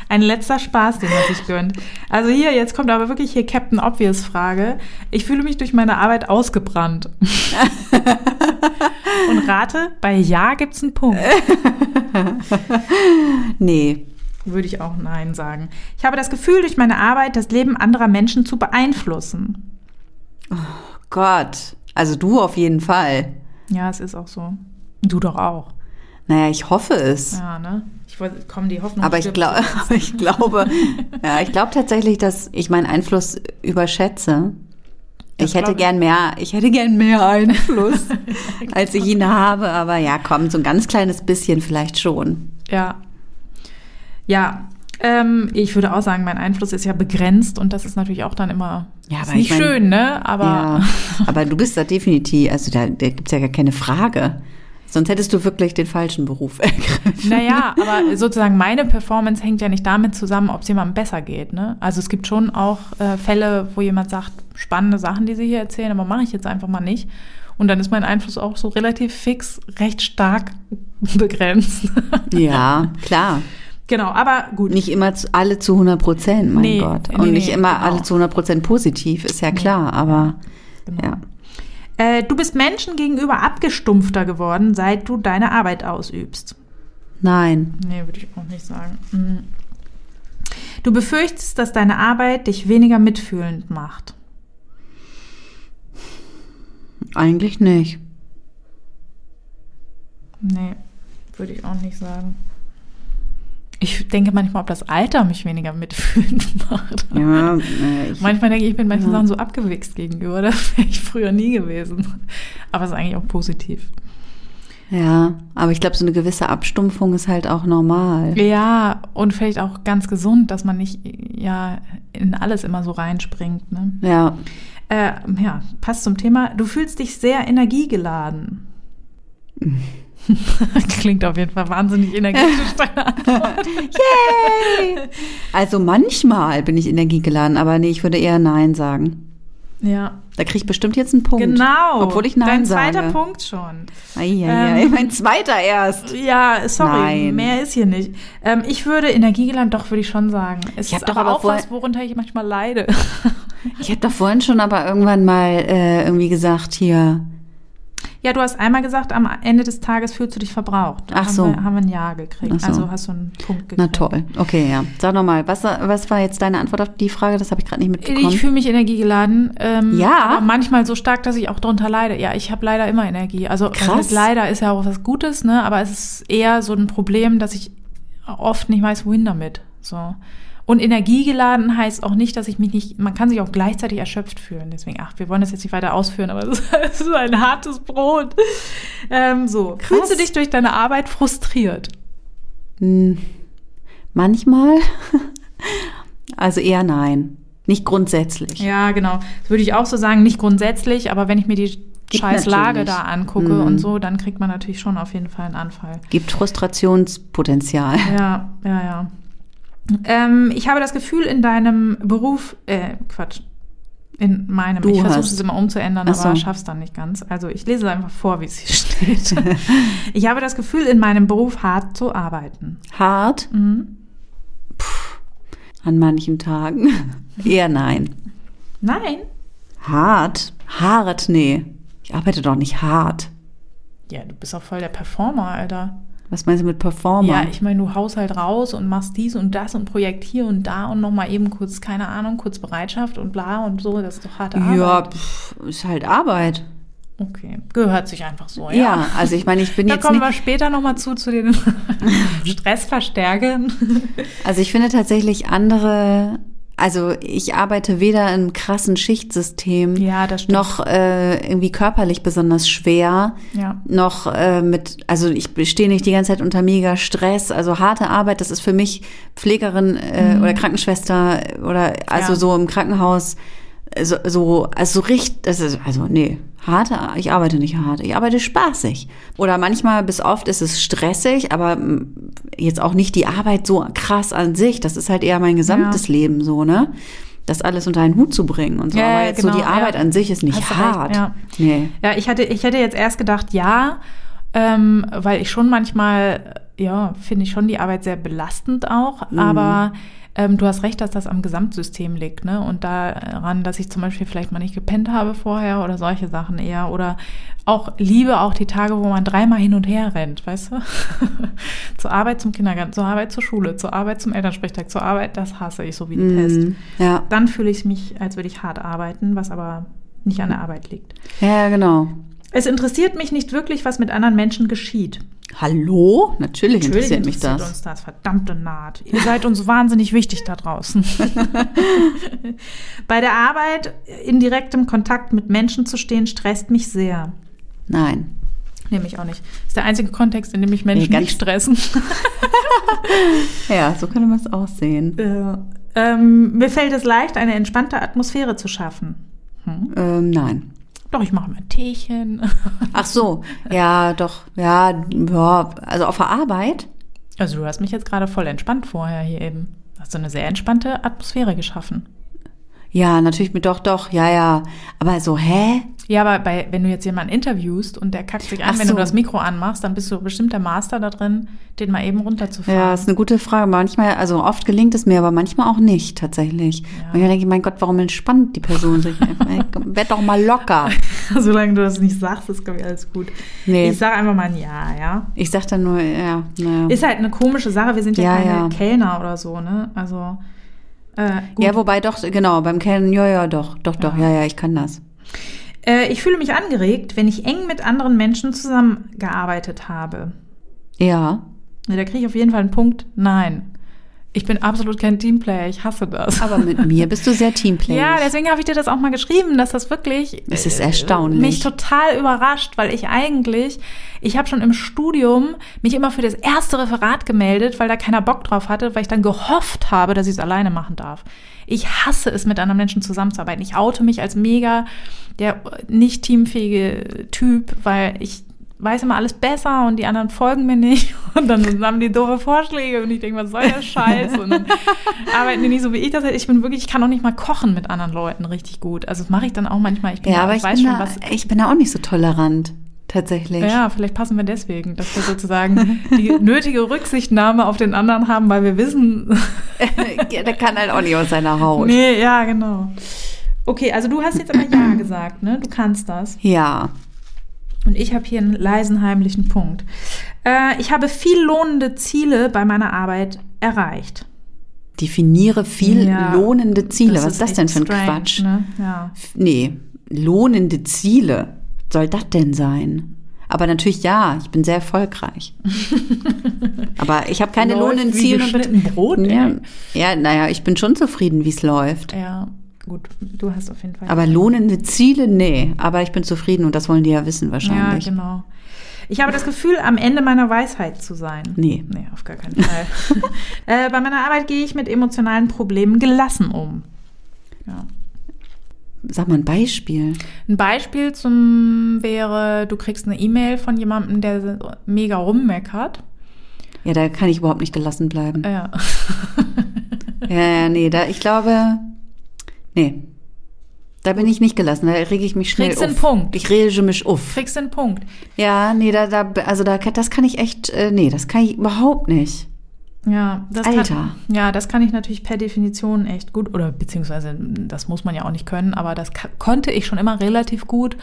ein letzter Spaß, den man sich gönnt. Also hier, jetzt kommt aber wirklich hier Captain Obvious Frage. Ich fühle mich durch meine Arbeit ausgebrannt. Und rate, bei Ja gibt's einen Punkt. nee. Würde ich auch Nein sagen. Ich habe das Gefühl, durch meine Arbeit das Leben anderer Menschen zu beeinflussen. Oh Gott. Also du auf jeden Fall. Ja, es ist auch so. Du doch auch. Naja, ich hoffe es. Ja, ne? Ich wollte, komm, die Hoffnung. Aber ich, glaub, ich glaube, ja, ich glaube tatsächlich, dass ich meinen Einfluss überschätze. Das ich hätte gern mehr, ich hätte gern mehr Einfluss, als ich ihn habe. Aber ja, komm, so ein ganz kleines bisschen vielleicht schon. Ja. Ja, ähm, ich würde auch sagen, mein Einfluss ist ja begrenzt und das ist natürlich auch dann immer ja, aber nicht mein, schön, ne? Aber, ja, aber du bist da definitiv, also da, da gibt es ja gar keine Frage. Sonst hättest du wirklich den falschen Beruf ergriffen. Naja, aber sozusagen meine Performance hängt ja nicht damit zusammen, ob es jemandem besser geht. Ne? Also es gibt schon auch äh, Fälle, wo jemand sagt, spannende Sachen, die sie hier erzählen, aber mache ich jetzt einfach mal nicht. Und dann ist mein Einfluss auch so relativ fix, recht stark begrenzt. Ja, klar. Genau, aber gut. Nicht immer alle zu 100 Prozent, mein nee, Gott. Und nee, nicht immer genau. alle zu 100 Prozent positiv, ist ja klar, aber genau. ja. Äh, du bist Menschen gegenüber abgestumpfter geworden, seit du deine Arbeit ausübst. Nein. Nee, würde ich auch nicht sagen. Mhm. Du befürchtest, dass deine Arbeit dich weniger mitfühlend macht. Eigentlich nicht. Nee, würde ich auch nicht sagen. Ich denke manchmal, ob das Alter mich weniger mitfühlend macht. Ja, äh, ich, manchmal denke ich, ich bin manchen ja. Sachen so abgewichst gegenüber. Das wäre ich früher nie gewesen. Aber es ist eigentlich auch positiv. Ja, aber ich glaube, so eine gewisse Abstumpfung ist halt auch normal. Ja, und vielleicht auch ganz gesund, dass man nicht ja in alles immer so reinspringt. Ne? Ja. Äh, ja, passt zum Thema. Du fühlst dich sehr energiegeladen. Klingt auf jeden Fall wahnsinnig energetisch, deine Antwort. Yay! Also manchmal bin ich energiegeladen, aber nee, ich würde eher Nein sagen. Ja. Da kriege ich bestimmt jetzt einen Punkt. Genau. Obwohl ich Nein Dein sage. zweiter Punkt schon. Eieiei, ähm, mein zweiter erst. Ja, sorry, Nein. mehr ist hier nicht. Ähm, ich würde energiegeladen, doch, würde ich schon sagen. Es ich ist doch aber auch was, worunter ich manchmal leide. ich habe doch vorhin schon aber irgendwann mal äh, irgendwie gesagt, hier, ja, du hast einmal gesagt, am Ende des Tages fühlst du dich verbraucht. Da Ach so. Haben wir, haben wir ein Ja gekriegt. So. Also hast du einen Punkt gekriegt. Na toll. Okay, ja. Sag nochmal, was, was war jetzt deine Antwort auf die Frage? Das habe ich gerade nicht mitbekommen. Ich fühle mich energiegeladen. Ähm, ja. Aber manchmal so stark, dass ich auch darunter leide. Ja, ich habe leider immer Energie. Also Krass. leider ist ja auch was Gutes, ne? Aber es ist eher so ein Problem, dass ich oft nicht weiß, wohin damit. So. Und energiegeladen heißt auch nicht, dass ich mich nicht, man kann sich auch gleichzeitig erschöpft fühlen. Deswegen, ach, wir wollen das jetzt nicht weiter ausführen, aber es ist ein hartes Brot. Ähm, so, Krass. fühlst du dich durch deine Arbeit frustriert? Hm, manchmal. also eher nein. Nicht grundsätzlich. Ja, genau. Das würde ich auch so sagen, nicht grundsätzlich, aber wenn ich mir die Gibt scheiß Lage da angucke mhm. und so, dann kriegt man natürlich schon auf jeden Fall einen Anfall. Gibt Frustrationspotenzial. Ja, ja, ja. Ähm, ich habe das Gefühl, in deinem Beruf, äh, Quatsch, in meinem, du ich versuche es immer umzuändern, so. aber schaff's dann nicht ganz. Also ich lese einfach vor, wie es hier steht. ich habe das Gefühl, in meinem Beruf hart zu arbeiten. Hart? Mhm. Puh, an manchen Tagen. Eher nein. Nein? Hart? Hart? Nee. Ich arbeite doch nicht hart. Ja, du bist auch voll der Performer, Alter. Was meinst du mit Performer? Ja, ich meine, du haust halt raus und machst dies und das und Projekt hier und da und nochmal eben kurz, keine Ahnung, kurz Bereitschaft und bla und so. Das ist doch harte Arbeit. Ja, pff, ist halt Arbeit. Okay, gehört sich einfach so, ja. Ja, also ich meine, ich bin Da jetzt kommen nicht, wir später nochmal zu, zu den Stressverstärkern. also ich finde tatsächlich andere, also ich arbeite weder im krassen Schichtsystem Ja, noch äh, irgendwie körperlich besonders schwer, Ja. noch äh, mit, also ich stehe nicht die ganze Zeit unter mega Stress, also harte Arbeit, das ist für mich Pflegerin äh, oder Krankenschwester oder also Mhm. Ja. so im Krankenhaus so, so also so richtig, das ist, also nee, harte, ich arbeite nicht hart, ich arbeite spaßig. Oder manchmal bis oft ist es stressig, aber mm, jetzt auch nicht die Arbeit so krass an sich, das ist halt eher mein gesamtes Leben so, ne? Das alles unter einen Hut zu bringen und so. Ja, aber ja, jetzt so genau, die Arbeit ja. an sich ist nicht Hast hart. ja. Nee. Ja, ich hatte, ich hätte jetzt erst gedacht, ja, ähm, weil ich schon manchmal, ja, finde ich schon die Arbeit sehr belastend auch, Mhm. aber ähm, du hast recht, dass das am Gesamtsystem liegt, ne? Und daran, dass ich zum Beispiel vielleicht mal nicht gepennt habe vorher oder solche Sachen eher. Oder auch liebe auch die Tage, wo man dreimal hin und her rennt, weißt du? zur Arbeit zum Kindergarten, zur Arbeit zur Schule, zur Arbeit zum Elternsprechtag, zur Arbeit, das hasse ich so wie die Pest. Mhm. Ja. Dann fühle ich mich, als würde ich hart arbeiten, was aber nicht an der Arbeit liegt. ja, genau. Es interessiert mich nicht wirklich, was mit anderen Menschen geschieht. Hallo? Natürlich, Natürlich interessiert mich interessiert das. uns das, verdammte Naht. Ihr seid uns wahnsinnig wichtig da draußen. Bei der Arbeit in direktem Kontakt mit Menschen zu stehen, stresst mich sehr. Nein. Nehme ich auch nicht. ist der einzige Kontext, in dem mich Menschen Nee, nicht stressen. Ja, so könnte man es aussehen. Äh, ähm, mir fällt es leicht, eine entspannte Atmosphäre zu schaffen. Hm? Ähm, nein. Doch, ich mache mal ein Teechen. Ach so, ja, doch, ja, ja, also auf der Arbeit. Also du hast mich jetzt gerade voll entspannt vorher hier eben. Hast du eine sehr entspannte Atmosphäre geschaffen. Ja, natürlich mit doch, doch, ja, ja. Aber so, hä? Ja, aber bei, wenn du jetzt jemanden interviewst und der kackt sich an, Ach wenn so. du das Mikro anmachst, dann bist du bestimmt der Master da drin, den mal eben runterzufahren. Ja, ist eine gute Frage. Manchmal, also oft gelingt es mir, aber manchmal auch nicht, tatsächlich. Manchmal denke ich, mein Gott, warum entspannt die Person sich einfach? Werd doch mal locker. Solange du das nicht sagst, ist, glaube ich, alles gut. Nee. Ich sage einfach mal ein Ja, ja. Ich sag dann nur, ja, naja. Ist halt eine komische Sache. Wir sind ja, Ja, keine ja. Kellner oder so, ne? Also, äh. Ja, wobei doch, genau, beim Kennen, ja, ja, doch, doch, doch, ja, ja, ich kann das. äh, ich fühle mich angeregt, wenn ich eng mit anderen Menschen zusammengearbeitet habe. Ja. Ja, da kriege ich auf jeden Fall einen Punkt. Nein. Ich bin absolut kein Teamplayer. Ich hasse das. Aber mit mir bist du sehr Teamplayer. Ja, deswegen habe ich dir das auch mal geschrieben, dass das wirklich Es ist äh, erstaunlich. mich total überrascht, weil ich eigentlich, ich habe schon im Studium mich immer für das erste Referat gemeldet, weil da keiner Bock drauf hatte, weil ich dann gehofft habe, dass ich es alleine machen darf. Ich hasse es, mit anderen Menschen zusammenzuarbeiten. Ich oute mich als mega der nicht teamfähige Typ, weil ich weiß immer alles besser und die anderen folgen mir nicht und dann haben die doofe Vorschläge und ich denke, was soll der Scheiß und dann arbeiten die nicht so wie ich das. Ich bin wirklich, ich kann auch nicht mal kochen mit anderen Leuten richtig gut. Also das mache ich dann auch manchmal. Ich bin Ja, da- aber ich weiß bin schon da, was. ich bin da auch nicht so tolerant, tatsächlich. Ja, vielleicht passen wir deswegen, dass wir sozusagen die nötige Rücksichtnahme auf den anderen haben, weil wir wissen. ja, der kann halt auch nicht aus seiner Haut. nee, ja, genau. Okay, also du hast jetzt aber Ja gesagt, ne? Du kannst das. Ja. Und ich habe hier einen leisen heimlichen Punkt. Äh, ich habe viel lohnende Ziele bei meiner Arbeit erreicht. Definiere viel Ja, lohnende Ziele. Was ist das denn für ein strange, Quatsch? Ne? Ja. Nee, lohnende Ziele. Was soll das denn sein? Aber natürlich ja, ich bin sehr erfolgreich. Aber ich habe keine Läuft lohnenden Ziele. Brot, ja, naja, ich bin schon zufrieden, wie es läuft. ja, gut, du hast auf jeden Fall. Aber lohnende Ziele, nee. Aber ich bin zufrieden und das wollen die ja wissen ja, wahrscheinlich. genau. Ich habe das Gefühl, am Ende meiner Weisheit zu sein. Nee. Nee, auf gar keinen Fall. äh, bei meiner Arbeit gehe ich mit emotionalen Problemen gelassen um. Ja. Sag mal ein Beispiel. Ein Beispiel zum wäre, du kriegst eine E-Mail von jemandem, der mega rummeckert. Ja, da kann ich überhaupt nicht gelassen bleiben. Ja. Ja, ja, nee, da, ich glaube, nee. Da bin ich nicht gelassen, da rege ich mich schnell Kriegst auf. den Punkt. Ich rege mich auf. Kriegst den Punkt. Ja, nee, da, da, also da, das kann ich echt, äh, nee, das kann ich überhaupt nicht. Ja, das Alter. Kann, ja, das kann ich natürlich per Definition echt gut oder beziehungsweise das muss man ja auch nicht können, aber das konnte ich schon immer relativ gut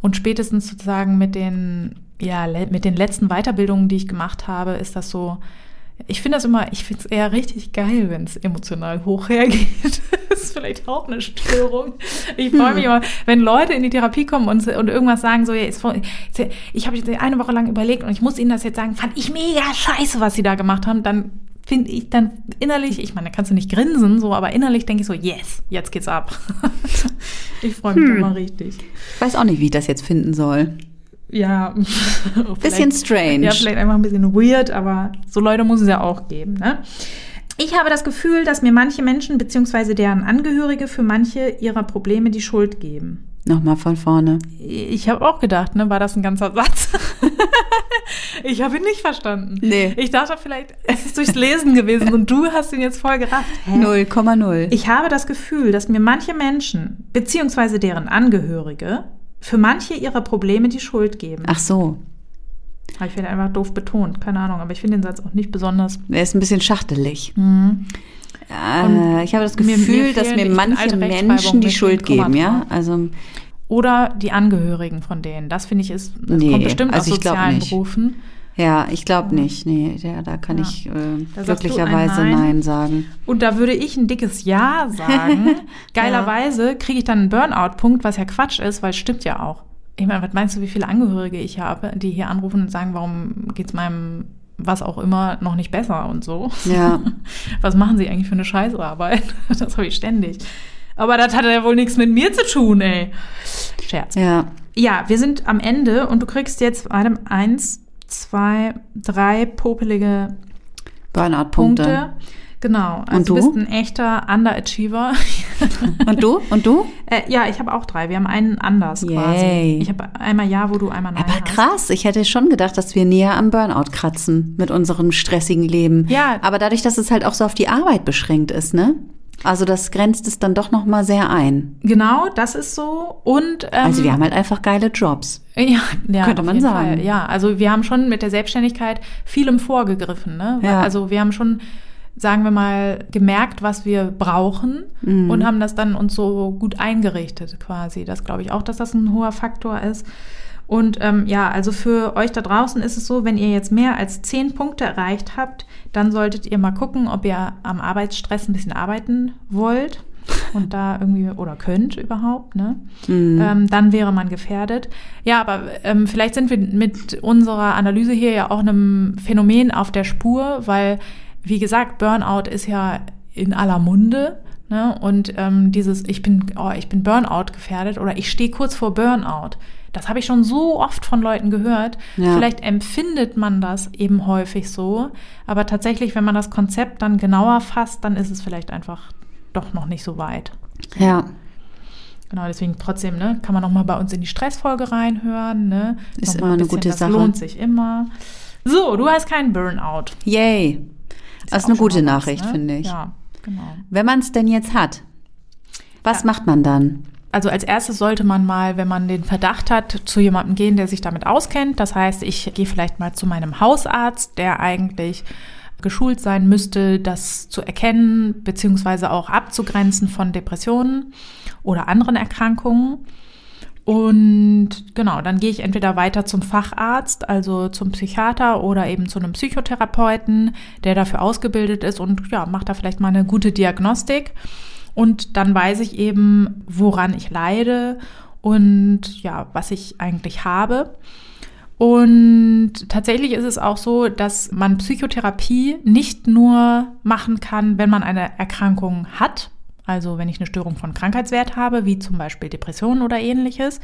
und spätestens sozusagen mit den ja mit den letzten Weiterbildungen, die ich gemacht habe, ist das so ich finde das immer, ich finde es eher richtig geil, wenn es emotional hoch hergeht. das ist vielleicht auch eine Störung. Ich freue mich immer, wenn Leute in die Therapie kommen und, und irgendwas sagen, so, ist, ich habe eine Woche lang überlegt und ich muss ihnen das jetzt sagen, fand ich mega scheiße, was sie da gemacht haben, dann finde ich dann innerlich, ich meine, da kannst du nicht grinsen, so, aber innerlich denke ich so, yes, jetzt geht's ab. ich freue mich hm. immer richtig. Ich weiß auch nicht, wie ich das jetzt finden soll. Ja, bisschen strange. Ja, vielleicht einfach ein bisschen weird, aber so Leute muss es ja auch geben, ne? Ich habe das Gefühl, dass mir manche Menschen bzw. deren Angehörige für manche ihrer Probleme die Schuld geben. Nochmal von vorne. Ich habe auch gedacht, ne, war das ein ganzer Satz? ich habe ihn nicht verstanden. Nee. Ich dachte vielleicht, es ist durchs Lesen gewesen und du hast ihn jetzt voll gerafft. 0,0. Ich habe das Gefühl, dass mir manche Menschen beziehungsweise deren Angehörige für manche ihrer Probleme die Schuld geben. Ach so. Ich finde einfach doof betont, keine Ahnung, aber ich finde den Satz auch nicht besonders. Er ist ein bisschen schachtelig. Mhm. Äh, ich habe das Gefühl, mir, mir dass mir manche Menschen die Schuld geben, ja. Also oder die Angehörigen von denen. Das finde ich ist, das nee, kommt bestimmt also aus sozialen Berufen. Ja, ich glaube nicht. Nee, ja, da kann ja. ich äh, glücklicherweise Nein. Nein. sagen. Und da würde ich ein dickes Ja sagen. Geilerweise kriege ich dann einen Burnout-Punkt, was ja Quatsch ist, weil es stimmt ja auch. Ich meine, was meinst du, wie viele Angehörige ich habe, die hier anrufen und sagen, warum geht es meinem was auch immer noch nicht besser und so? Ja. was machen sie eigentlich für eine Scheißarbeit? das habe ich ständig. Aber das hat ja wohl nichts mit mir zu tun, ey. Scherz. Ja. Ja, wir sind am Ende und du kriegst jetzt einem eins, zwei, drei popelige Burnout-Punkte. Genau, also Und du? bist ein echter Underachiever. Und du? Und du? Äh, ja, ich habe auch drei. Wir haben einen anders Yay. quasi. Ich habe einmal ja, wo du einmal nein Aber krass, ich hätte schon gedacht, dass wir näher am Burnout kratzen mit unserem stressigen Leben. Ja. Aber dadurch, dass es halt auch so auf die Arbeit beschränkt ist, ne? Also das grenzt es dann doch noch mal sehr ein. Genau, das ist so. Und ähm, also wir haben halt einfach geile Jobs. Ja, ja könnte man sagen. Fall. Ja, also wir haben schon mit der Selbstständigkeit vielem vorgegriffen. Ne? Ja. Also wir haben schon, sagen wir mal, gemerkt, was wir brauchen Mhm. und haben das dann uns so gut eingerichtet quasi. Das glaube ich auch, dass das ein hoher Faktor ist. Und ähm, ja, also für euch da draußen ist es so, wenn ihr jetzt mehr als zehn Punkte erreicht habt, dann solltet ihr mal gucken, ob ihr am Arbeitsstress ein bisschen arbeiten wollt und da irgendwie oder könnt überhaupt, ne? Mhm. Ähm, dann wäre man gefährdet. Ja, aber ähm, vielleicht sind wir mit unserer Analyse hier ja auch einem Phänomen auf der Spur, weil, wie gesagt, Burnout ist ja in aller Munde. Ne? Und ähm, dieses, ich bin, oh, ich bin Burnout gefährdet oder ich stehe kurz vor Burnout. Das habe ich schon so oft von Leuten gehört. Ja. Vielleicht empfindet man das eben häufig so, aber tatsächlich, wenn man das Konzept dann genauer fasst, dann ist es vielleicht einfach doch noch nicht so weit. Ja. Genau, deswegen trotzdem, ne, kann man noch mal bei uns in die Stressfolge reinhören, ne? Ist Noch immer eine bisschen, gute das Sache. lohnt sich immer. So, du hast keinen Burnout. Yay. Das ist eine gute was, Nachricht, ne? finde ich. Ja, genau. Wenn man es denn jetzt hat, was Ja. macht man dann? Also als erstes sollte man mal, wenn man den Verdacht hat, zu jemandem gehen, der sich damit auskennt. Das heißt, ich gehe vielleicht mal zu meinem Hausarzt, der eigentlich geschult sein müsste, das zu erkennen beziehungsweise auch abzugrenzen von Depressionen oder anderen Erkrankungen. Und genau, dann gehe ich entweder weiter zum Facharzt, also zum Psychiater oder eben zu einem Psychotherapeuten, der dafür ausgebildet ist und ja, macht da vielleicht mal eine gute Diagnostik. Und dann weiß ich eben, woran ich leide und ja, was ich eigentlich habe. Und tatsächlich ist es auch so, dass man Psychotherapie nicht nur machen kann, wenn man eine Erkrankung hat, also wenn ich eine Störung von Krankheitswert habe, wie zum Beispiel Depressionen oder ähnliches,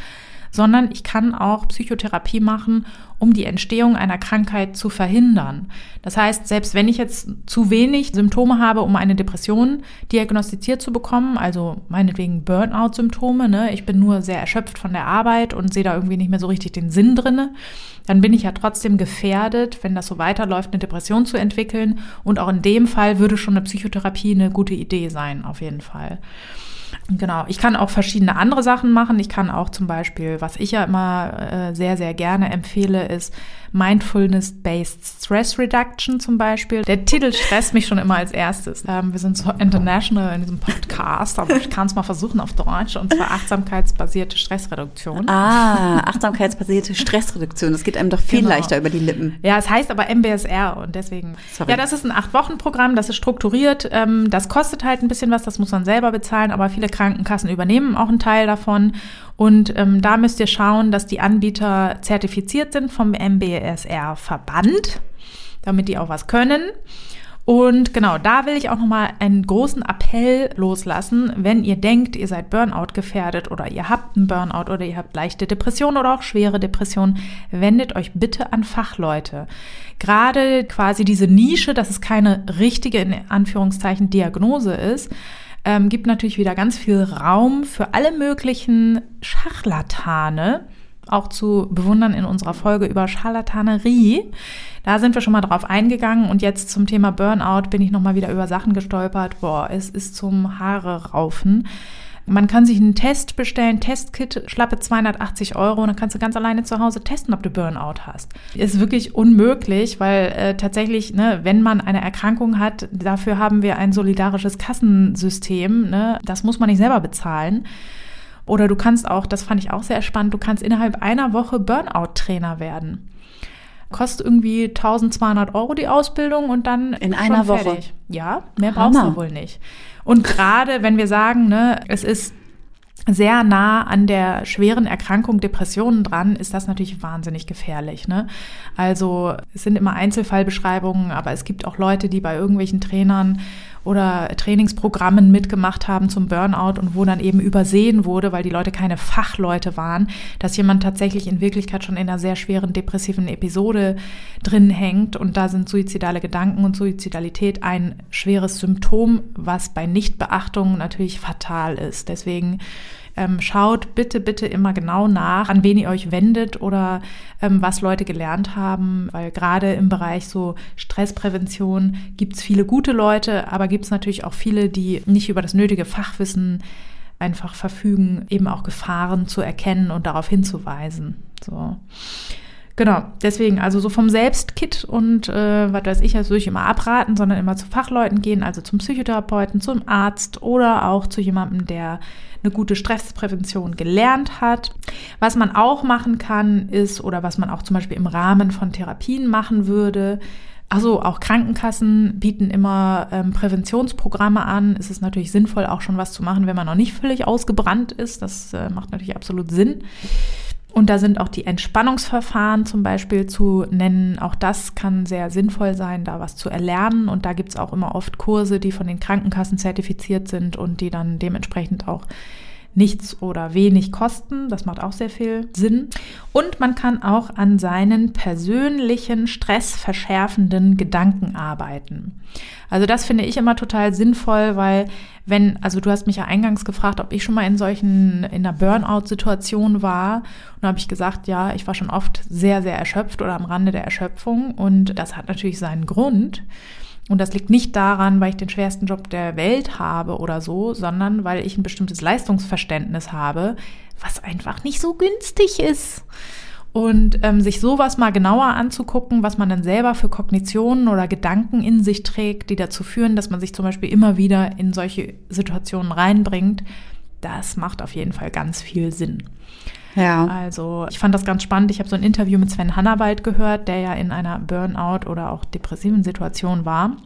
sondern ich kann auch Psychotherapie machen, um die Entstehung einer Krankheit zu verhindern. Das heißt, selbst wenn ich jetzt zu wenig Symptome habe, um eine Depression diagnostiziert zu bekommen, also meinetwegen Burnout-Symptome, ne, ich bin nur sehr erschöpft von der Arbeit und sehe da irgendwie nicht mehr so richtig den Sinn drinne, dann bin ich ja trotzdem gefährdet, wenn das so weiterläuft, eine Depression zu entwickeln. Und auch in dem Fall würde schon eine Psychotherapie eine gute Idee sein, auf jeden Fall. Genau, ich kann auch verschiedene andere Sachen machen. Ich kann auch zum Beispiel, was ich ja immer äh, sehr, sehr gerne empfehle, ist Mindfulness-Based Stress Reduction zum Beispiel. Der Titel stresst mich schon immer als erstes. Ähm, wir sind so international in diesem Podcast, aber ich kann es mal versuchen auf Deutsch, und zwar achtsamkeitsbasierte Stressreduktion. Ah, achtsamkeitsbasierte Stressreduktion. Das geht einem doch viel genau. leichter über die Lippen. Ja, es heißt aber MBSR und deswegen. Sorry. Ja, das ist ein Acht-Wochen-Programm, das ist strukturiert. Ähm, das kostet halt ein bisschen was, das muss man selber bezahlen, aber viele Krankenkassen übernehmen auch einen Teil davon. Und ähm, da müsst ihr schauen, dass die Anbieter zertifiziert sind vom MBSR-Verband, damit die auch was können. Und genau, da will ich auch nochmal einen großen Appell loslassen, wenn ihr denkt, ihr seid Burnout gefährdet oder ihr habt einen Burnout oder ihr habt leichte Depression oder auch schwere Depression, wendet euch bitte an Fachleute. Gerade quasi diese Nische, dass es keine richtige, in Anführungszeichen, Diagnose ist, ähm, gibt natürlich wieder ganz viel Raum für alle möglichen Schachlatane, auch zu bewundern in unserer Folge über Scharlatanerie. Da sind wir schon mal drauf eingegangen und jetzt zum Thema Burnout bin ich noch mal wieder über Sachen gestolpert. Boah, es ist zum Haare raufen. Man kann sich einen Test bestellen, Testkit, schlappe 280 Euro und dann kannst du ganz alleine zu Hause testen, ob du Burnout hast. Ist wirklich unmöglich, weil äh, tatsächlich, ne, wenn man eine Erkrankung hat, dafür haben wir ein solidarisches Kassensystem. Ne, das muss man nicht selber bezahlen. Oder du kannst auch, das fand ich auch sehr spannend, du kannst innerhalb einer Woche Burnout-Trainer werden. Kostet irgendwie 1200 Euro die Ausbildung und dann in einer Woche. Fertig. Ja, mehr Hammer. brauchst du wohl nicht. Und gerade wenn wir sagen, ne, es ist sehr nah an der schweren Erkrankung Depressionen dran, ist das natürlich wahnsinnig gefährlich. Ne? Also es sind immer Einzelfallbeschreibungen, aber es gibt auch Leute, die bei irgendwelchen Trainern oder Trainingsprogrammen mitgemacht haben zum Burnout und wo dann eben übersehen wurde, weil die Leute keine Fachleute waren, dass jemand tatsächlich in Wirklichkeit schon in einer sehr schweren depressiven Episode drin hängt und da sind suizidale Gedanken und Suizidalität ein schweres Symptom, was bei Nichtbeachtung natürlich fatal ist. Deswegen ähm, schaut bitte, bitte immer genau nach, an wen ihr euch wendet oder ähm, was Leute gelernt haben, weil gerade im Bereich so Stressprävention gibt es viele gute Leute, aber gibt es natürlich auch viele, die nicht über das nötige Fachwissen einfach verfügen, eben auch Gefahren zu erkennen und darauf hinzuweisen. So. Genau, deswegen also so vom Selbstkit und äh, was weiß ich, also würde ich immer abraten, sondern immer zu Fachleuten gehen, also zum Psychotherapeuten, zum Arzt oder auch zu jemandem, der eine gute Stressprävention gelernt hat. Was man auch machen kann, ist, oder was man auch zum Beispiel im Rahmen von Therapien machen würde, also auch Krankenkassen bieten immer ähm, Präventionsprogramme an. Es ist natürlich sinnvoll, auch schon was zu machen, wenn man noch nicht völlig ausgebrannt ist. Das äh, macht natürlich absolut Sinn. Und da sind auch die Entspannungsverfahren zum Beispiel zu nennen. Auch das kann sehr sinnvoll sein, da was zu erlernen. Und da gibt es auch immer oft Kurse, die von den Krankenkassen zertifiziert sind und die dann dementsprechend auch nichts oder wenig kosten. Das macht auch sehr viel Sinn. Und man kann auch an seinen persönlichen stressverschärfenden Gedanken arbeiten. Also das finde ich immer total sinnvoll, weil wenn, also du hast mich ja eingangs gefragt, ob ich schon mal in solchen, in einer Burnout-Situation war. Und da habe ich gesagt, ja, ich war schon oft sehr, sehr erschöpft oder am Rande der Erschöpfung. Und das hat natürlich seinen Grund. Und das liegt nicht daran, weil ich den schwersten Job der Welt habe oder so, sondern weil ich ein bestimmtes Leistungsverständnis habe, was einfach nicht so günstig ist. Und ähm, sich sowas mal genauer anzugucken, was man dann selber für Kognitionen oder Gedanken in sich trägt, die dazu führen, dass man sich zum Beispiel immer wieder in solche Situationen reinbringt, das macht auf jeden Fall ganz viel Sinn. Ja. Also ich fand das ganz spannend. Ich habe so ein Interview mit Sven Hannawald gehört, der ja in einer Burnout oder auch depressiven Situation war.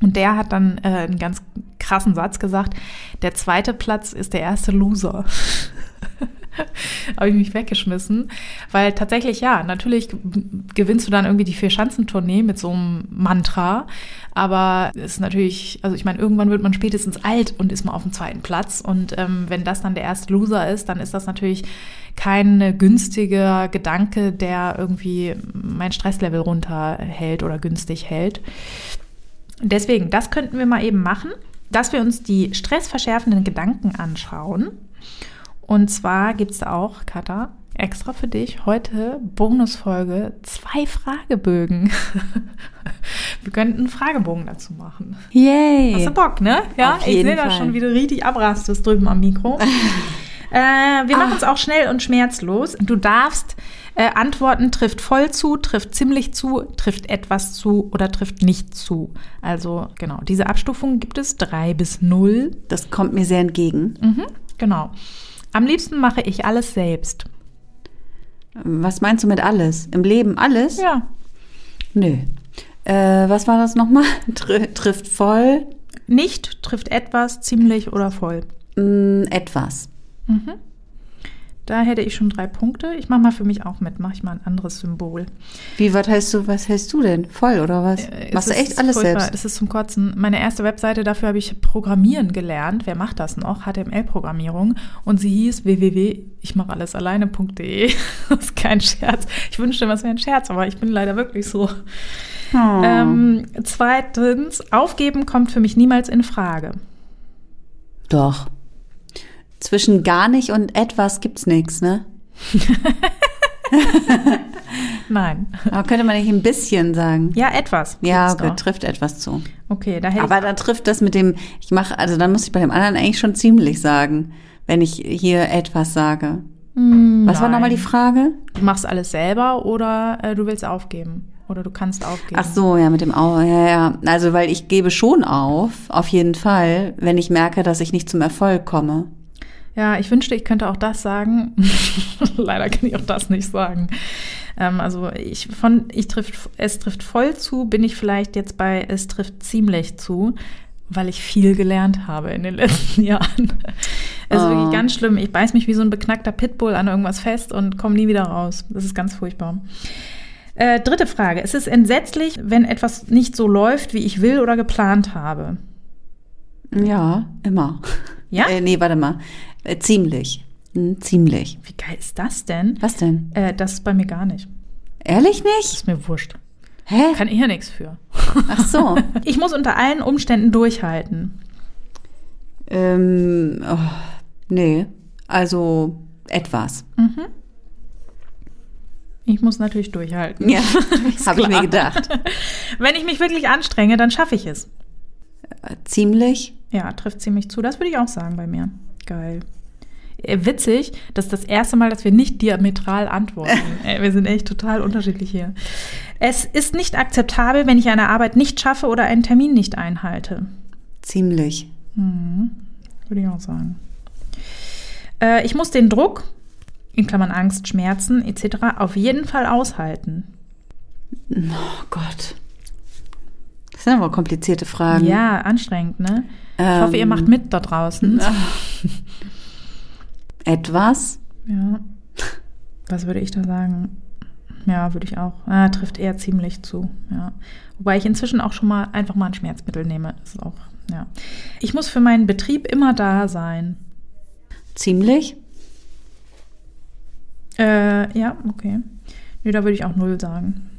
Und der hat dann äh, einen ganz krassen Satz gesagt, der zweite Platz ist der erste Loser. habe ich mich weggeschmissen, weil tatsächlich ja, natürlich gewinnst du dann irgendwie die Vier-Schanzentournee mit so einem Mantra, aber es ist natürlich, also ich meine, irgendwann wird man spätestens alt und ist mal auf dem zweiten Platz und ähm, wenn das dann der erste Loser ist, dann ist das natürlich kein günstiger Gedanke, der irgendwie mein Stresslevel runterhält oder günstig hält. Deswegen, das könnten wir mal eben machen, dass wir uns die stressverschärfenden Gedanken anschauen. Und zwar gibt es da auch, Katha, extra für dich heute Bonusfolge zwei Fragebögen. Wir könnten einen Fragebogen dazu machen. Yay! Hast du Bock, ne? Ja, ich sehe da schon, wie du richtig abrastest drüben am Mikro. äh, wir machen es auch schnell und schmerzlos. Du darfst äh, antworten, trifft voll zu, trifft ziemlich zu, trifft etwas zu oder trifft nicht zu. Also genau, diese Abstufung gibt es drei bis null. Das kommt mir sehr entgegen. Mhm, genau. Am liebsten mache ich alles selbst. Was meinst du mit alles? Im Leben alles? Ja, Nö. Äh, was war das nochmal? Tr trifft voll nicht trifft etwas, ziemlich oder voll. mh, etwas. Da hätte ich schon drei Punkte. Ich mache mal für mich auch mit, mache ich mal ein anderes Symbol. Wie, was heißt du, was heißt du denn? Voll oder was? Äh, Machst es du echt alles furchtbar. selbst? Das ist zum Kotzen. Meine erste Webseite, dafür habe ich Programmieren gelernt. Wer macht das noch? HTML-Programmierung. Und sie hieß www.ichmachallesalleine.de. das ist kein Scherz. Ich wünschte, das wäre ein Scherz, aber ich bin leider wirklich so. Oh. Ähm, zweitens, aufgeben kommt für mich niemals in Frage. Doch. Zwischen gar nicht und etwas gibt's nichts, ne? Nein. Aber könnte man nicht ein bisschen sagen? Ja, etwas. Ja, okay, trifft etwas zu. Okay, da hätte Aber dann trifft das mit dem, ich mache, also dann muss ich bei dem anderen eigentlich schon ziemlich sagen, wenn ich hier etwas sage. Hm, Was war nochmal die. Frage? Du machst alles selber oder äh, du willst aufgeben? Oder du kannst aufgeben? Ach so, ja, mit dem Au, ja, ja. Also, weil ich gebe schon auf, auf jeden Fall, wenn ich merke, dass ich nicht zum Erfolg komme. Ja, ich wünschte, ich könnte auch das sagen. Leider kann ich auch das nicht sagen. Ähm, also ich von ich trifft es trifft voll zu, bin ich vielleicht jetzt bei es trifft ziemlich zu, weil ich viel gelernt habe in den letzten Jahren. Es ist Oh. wirklich ganz schlimm. Ich beiß mich wie so ein beknackter Pitbull an irgendwas fest und komme nie wieder raus. Das ist ganz furchtbar. Äh, dritte Frage. Es ist entsetzlich, wenn etwas nicht so läuft, wie ich will oder geplant habe. Ja, immer. Ja? Äh, nee, warte mal. Äh, ziemlich. Hm, ziemlich. Wie geil ist das denn? Was denn? Äh, das ist bei mir gar nicht. Ehrlich Das nicht? ist mir wurscht. Hä? Kann ich ja nichts für. Ach so. Ich muss unter allen Umständen durchhalten. ähm, oh, nee. Also etwas. Ich muss natürlich durchhalten. Ja, habe ich mir gedacht. Wenn ich mich wirklich anstrenge, dann schaffe ich es. Äh, Ziemlich. Ja, trifft ziemlich zu. Das würde ich auch sagen bei mir. Geil. Äh, Witzig, das ist das erste Mal, dass wir nicht diametral antworten. Ey, wir sind echt total unterschiedlich hier. Es ist nicht akzeptabel, wenn ich eine Arbeit nicht schaffe oder einen Termin nicht einhalte. Ziemlich. Würde ich auch sagen. Äh, ich muss den Druck, in Klammern Angst, Schmerzen etc. auf jeden Fall aushalten. Oh Gott. Das sind aber komplizierte Fragen. Ja, anstrengend, ne? Ich Ähm, hoffe, ihr macht mit da draußen. Etwas. Ja. Was würde ich da sagen? Ja, würde ich auch. Ah, trifft eher ziemlich zu. Ja. Wobei ich inzwischen auch schon mal einfach mal ein Schmerzmittel nehme. Das ist auch, ja. Ich muss für meinen Betrieb immer da sein. Ziemlich. Äh, ja, okay. Nö, da würde ich auch null sagen.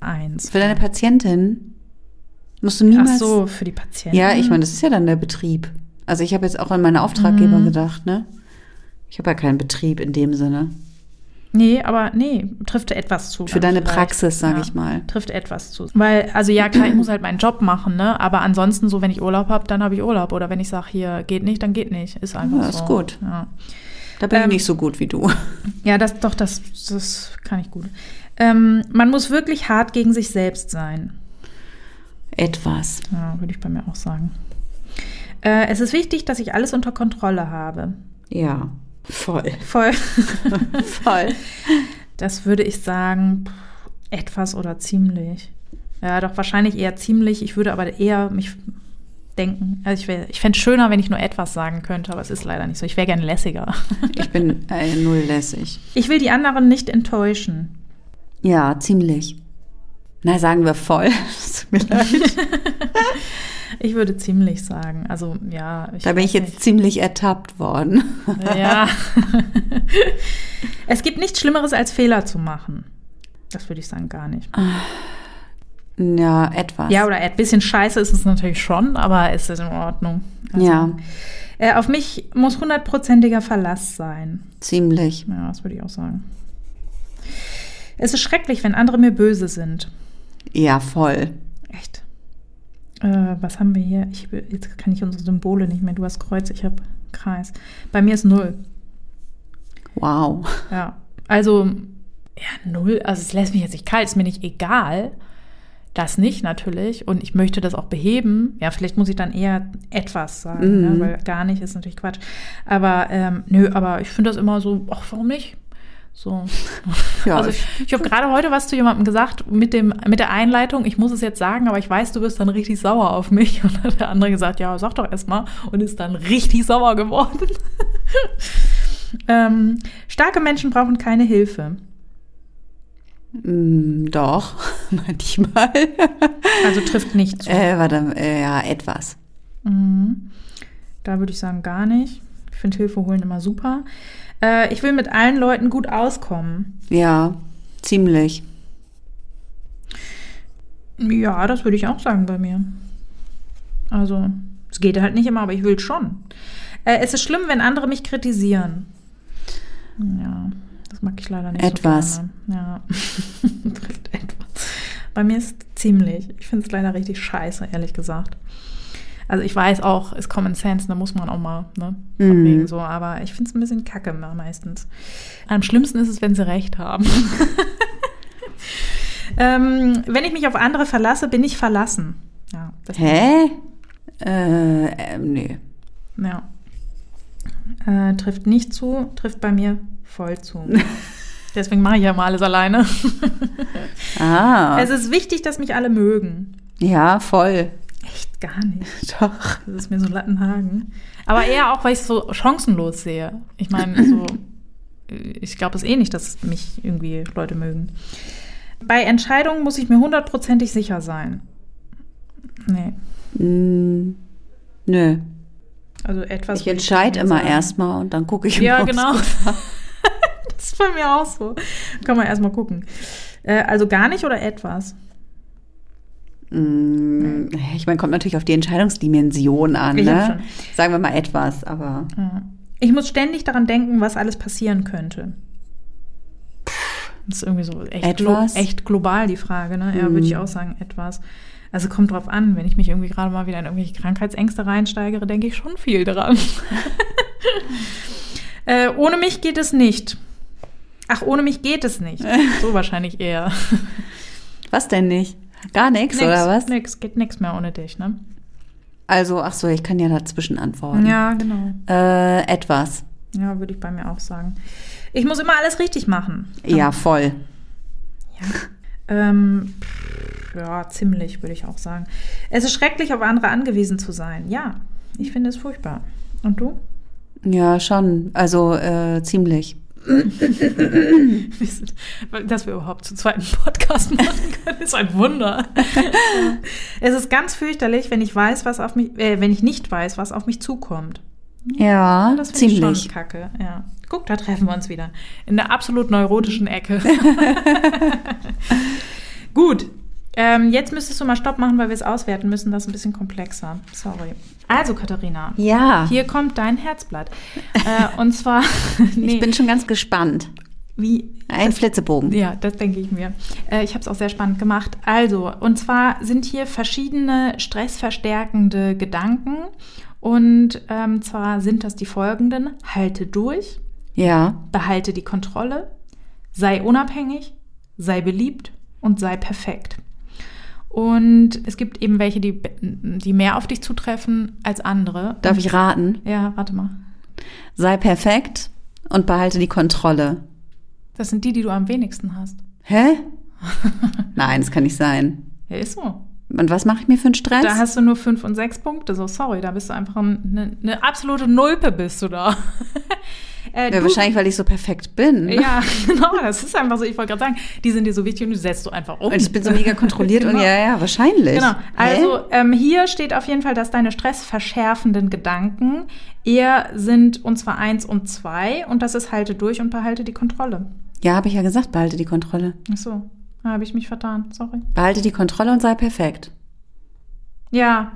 Eins. Für deine Patientin musst du Ach niemals. so, für die Patienten. Ja, ich meine, das ist ja dann der Betrieb. Also ich habe jetzt auch an meine Auftraggeber Mhm. gedacht, ne? Ich habe ja keinen Betrieb in dem Sinne. Nee, aber nee, trifft etwas zu. Für deine vielleicht. Praxis, sage Ja, ich mal. Trifft etwas zu. Weil, also ja, klar, ich muss halt meinen Job machen, ne? Aber ansonsten, so wenn ich Urlaub habe, dann habe ich Urlaub. Oder wenn ich sage, hier geht nicht, dann geht nicht. Ist einfach Ja, so. ist gut. Ja. Da bin Ähm, ich nicht so gut wie du. Ja, das doch, das, das kann ich gut. Ähm, man muss wirklich hart gegen sich selbst sein. Etwas. Ja, würde ich bei mir auch sagen. Äh, es ist wichtig, dass ich alles unter Kontrolle habe. Ja. Voll. Voll. Voll. Das würde ich sagen, etwas oder ziemlich. Ja, doch wahrscheinlich eher ziemlich. Ich würde aber eher mich denken. Also ich, wär- ich fände es schöner, wenn ich nur etwas sagen könnte, aber es ist leider nicht so. Ich wäre gern lässiger. Ich bin äh, null lässig. Ich will die anderen nicht enttäuschen. Ja, ziemlich. Na, sagen wir voll. Tut mir leid. Ich würde ziemlich sagen. Also ja. Da bin ich jetzt ziemlich ertappt worden. nicht. Ja. es gibt nichts Schlimmeres als Fehler zu machen. Das würde ich sagen, gar nicht. Ja, etwas. Ja, oder ein bisschen scheiße ist es natürlich schon, aber es ist in Ordnung. Also, Ja, Äh, auf mich muss hundertprozentiger Verlass sein. ziemlich. Ja, das würde ich auch sagen. Es ist schrecklich, wenn andere mir böse sind. Ja, voll. Echt. Äh, was haben wir hier? Ich, jetzt kann ich unsere Symbole nicht mehr. Du hast Kreuz, ich habe Kreis. Bei mir ist null. Wow. Ja. Also, ja, null. Also, es lässt mich jetzt nicht kalt. Ist mir nicht egal. Das nicht natürlich. Und ich möchte das auch beheben. Ja, vielleicht muss ich dann eher etwas sagen, Mhm. ne? weil gar nicht ist natürlich Quatsch. Aber, ähm, nö, aber ich finde das immer so, ach, warum nicht? So. Ja, also ich, ich habe gerade heute was zu jemandem gesagt mit, dem, mit der Einleitung, ich muss es jetzt sagen, aber ich weiß, du bist dann richtig sauer auf mich. Und dann hat der andere gesagt, ja, sag doch erst mal und ist dann richtig sauer geworden. ähm, starke Menschen brauchen keine Hilfe. Mm, doch, manchmal. Also trifft nicht zu. äh, warte, äh, ja, etwas. Mhm. Da würde ich sagen, gar nicht. Ich finde Hilfe holen immer super. Äh, ich will mit allen Leuten gut auskommen. Ja, ziemlich. Ja, das würde ich auch sagen bei mir. Also, es geht halt nicht immer, aber ich will schon. Äh, es ist schlimm, wenn andere mich kritisieren. Ja, das mag ich leider nicht Etwas. so gerne. Ja, trifft etwas. Bei mir ist es ziemlich. Ich finde es leider richtig scheiße, ehrlich gesagt. Also ich weiß auch, ist Common Sense, da muss man auch mal, ne? Von Mhm. wegen so, aber ich finde es ein bisschen kacke meistens. Am schlimmsten ist es, wenn sie recht haben. ähm, wenn ich mich auf andere verlasse, bin ich verlassen. Ja, Hä? Äh, ähm, nee. Ja. Äh, trifft nicht zu, trifft bei mir voll zu. Deswegen mache ich ja mal alles alleine. Ah, Es ist wichtig, dass mich alle mögen. ja, voll. Gar nicht. Doch. Das ist mir so Lattenhagen. Aber eher auch, weil ich es so chancenlos sehe. Ich meine, so, ich glaube es eh nicht, dass mich irgendwie Leute mögen. Bei Entscheidungen muss ich mir hundertprozentig sicher sein. Nee. Mm, nö. Also etwas. Ich entscheide immer erstmal und dann gucke ich Ja, ob's genau. Das ist bei mir auch so. Kann man erstmal gucken. Äh, also gar nicht oder etwas? Mm, Ich meine, kommt natürlich auf die Entscheidungsdimension an. Ne? Sagen wir mal etwas, aber Ja. Ich muss ständig daran denken, was alles passieren könnte. Das ist irgendwie so echt, glo echt global die Frage, ne? Ja, Mhm. würde ich auch sagen, etwas. Also kommt drauf an, wenn ich mich irgendwie gerade mal wieder in irgendwelche Krankheitsängste reinsteigere, denke ich schon viel dran. äh, ohne mich geht es nicht. Ach, ohne mich geht es nicht. So wahrscheinlich eher. was denn nicht? Gar nichts, oder was? Nix, geht nix mehr ohne dich, ne? Also, ach so, ich kann ja dazwischen antworten. Ja, genau. Äh, etwas. Ja, würde ich bei mir auch sagen. Ich muss immer alles richtig machen. Ja, voll. Ähm, pff, ja, ziemlich, würde ich auch sagen. Es ist schrecklich, auf andere angewiesen zu sein. Ja, ich finde es furchtbar. Und du? Ja, schon. Also, äh, ziemlich. Dass wir überhaupt zu zweiten Podcast machen können, ist ein Wunder. es ist ganz fürchterlich, wenn ich weiß, was auf mich, äh, wenn ich nicht weiß, was auf mich zukommt. Ja, Das finde ich ziemlich. schon kacke. Ja. Guck, da treffen wir uns wieder. In der absolut neurotischen Ecke. Gut. Ähm, jetzt müsstest du mal Stopp machen, weil wir es auswerten müssen. Das ist ein bisschen komplexer. Sorry. Also, Katharina. Ja, Hier kommt dein Herzblatt. äh, und zwar, nee, ich bin schon ganz gespannt. wie, Ein Flitzebogen. ja, das denke ich mir. Äh, ich habe es auch sehr spannend gemacht. Also, und zwar sind hier verschiedene stressverstärkende Gedanken. Und ähm, zwar sind das die folgenden. Halte durch, Ja, behalte die Kontrolle, sei unabhängig, sei beliebt und sei perfekt. Und es gibt eben welche, die, die mehr auf dich zutreffen als andere. darf ich raten? Ja, warte mal. Sei perfekt und behalte die Kontrolle. Das sind die, die du am wenigsten hast. Hä? Nein, das kann nicht sein. Ja, ist so. Und was mache ich mir für einen Stress? Da hast du nur fünf und sechs Punkte. So, sorry, da bist du einfach eine, eine absolute Nulpe bist du da. äh, ja, du- wahrscheinlich, weil ich so perfekt bin. Ja, genau, das ist einfach so. Ich wollte gerade sagen, die sind dir so wichtig und du setzt du einfach um. Und ich bin so mega kontrolliert und Genau. ja, ja, wahrscheinlich. Genau. Also ähm, hier steht auf jeden Fall, dass deine stressverschärfenden Gedanken eher sind, und zwar eins und zwei. Und das ist halte durch und behalte die Kontrolle. Ja, habe ich ja gesagt, behalte die Kontrolle. Ach so. Habe ich mich vertan, sorry. Behalte die Kontrolle und sei perfekt. Ja,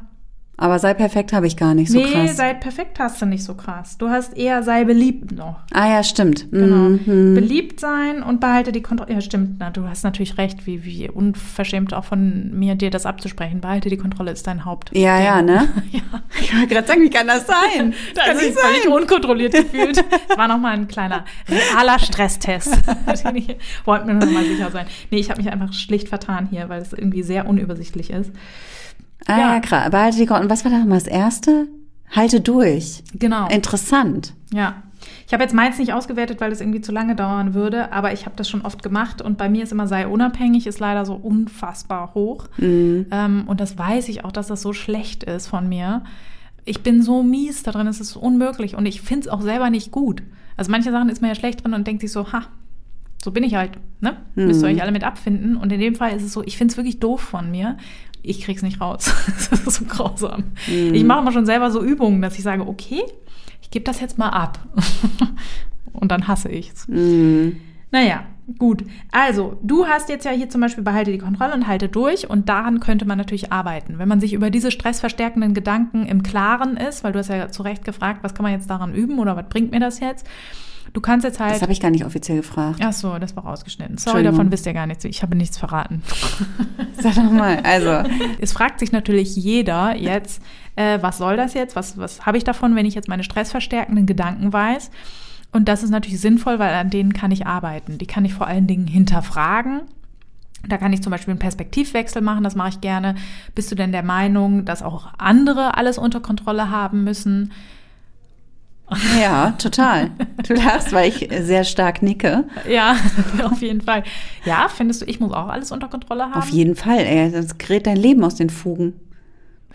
Aber sei perfekt habe ich gar nicht so nee, krass. sei perfekt hast du nicht so krass. Du hast eher sei beliebt noch. ah ja, stimmt. Genau. Mhm. Beliebt sein und behalte die Kontrolle. Ja, stimmt. Na, du hast natürlich recht, wie, wie unverschämt auch von mir, dir das abzusprechen. Behalte die Kontrolle ist dein Haupt. Ja, ja, ne? ja. Ich wollte gerade sagen, wie kann das sein? Das Da kann sich völlig unkontrolliert gefühlt. Das war nochmal ein kleiner realer Stresstest. Ich wollte mir noch mal sicher sein. Nee, ich habe mich einfach schlicht vertan hier, weil es irgendwie sehr unübersichtlich ist. Ah Ja. krass. Behalte die Kontrolle. Und was war da nochmal das Erste? Halte durch. Genau. Interessant. Ja. Ich habe jetzt meins nicht ausgewertet, weil das irgendwie zu lange dauern würde, aber ich habe das schon oft gemacht und bei mir ist immer sei unabhängig, ist leider so unfassbar hoch. Ähm, und das weiß ich auch, dass das so schlecht ist von mir. Ich bin so mies da drin, es ist unmöglich und ich finde es auch selber nicht gut. Also manche Sachen ist man ja schlecht drin und denkt sich so, ha, so bin ich halt, ne? Müsst ihr euch alle mit abfinden. Und in dem Fall ist es so, ich finde es wirklich doof von mir. Ich krieg's nicht raus. das ist so grausam. Ich mache mal schon selber so Übungen, dass ich sage, okay, ich gebe das jetzt mal ab. und dann hasse ich's. Mhm. Naja, gut. Also, du hast jetzt ja hier zum Beispiel behalte die Kontrolle und halte durch und daran könnte man natürlich arbeiten. Wenn man sich über diese stressverstärkenden Gedanken im Klaren ist, weil du hast ja zu Recht gefragt, was kann man jetzt daran üben oder was bringt mir das jetzt? Du kannst jetzt Das halt. habe ich gar nicht offiziell gefragt. Ach so, das war rausgeschnitten. Sorry, davon wisst ihr gar nichts. Ich habe nichts verraten. Sag doch mal. Also, Es fragt sich natürlich jeder jetzt, äh, was soll das jetzt? Was, was habe ich davon, wenn ich jetzt meine stressverstärkenden Gedanken weiß? Und das ist natürlich sinnvoll, weil an denen kann ich arbeiten. Die kann ich vor allen Dingen hinterfragen. Da kann ich zum Beispiel einen Perspektivwechsel machen, das mache ich gerne. Bist du denn der Meinung, dass auch andere alles unter Kontrolle haben müssen? Ja, total. Du lachst, weil ich sehr stark nicke. Ja, auf jeden Fall. Ja, findest du, ich muss auch alles unter Kontrolle haben? Auf jeden Fall, ey. Das gerät dein Leben aus den Fugen.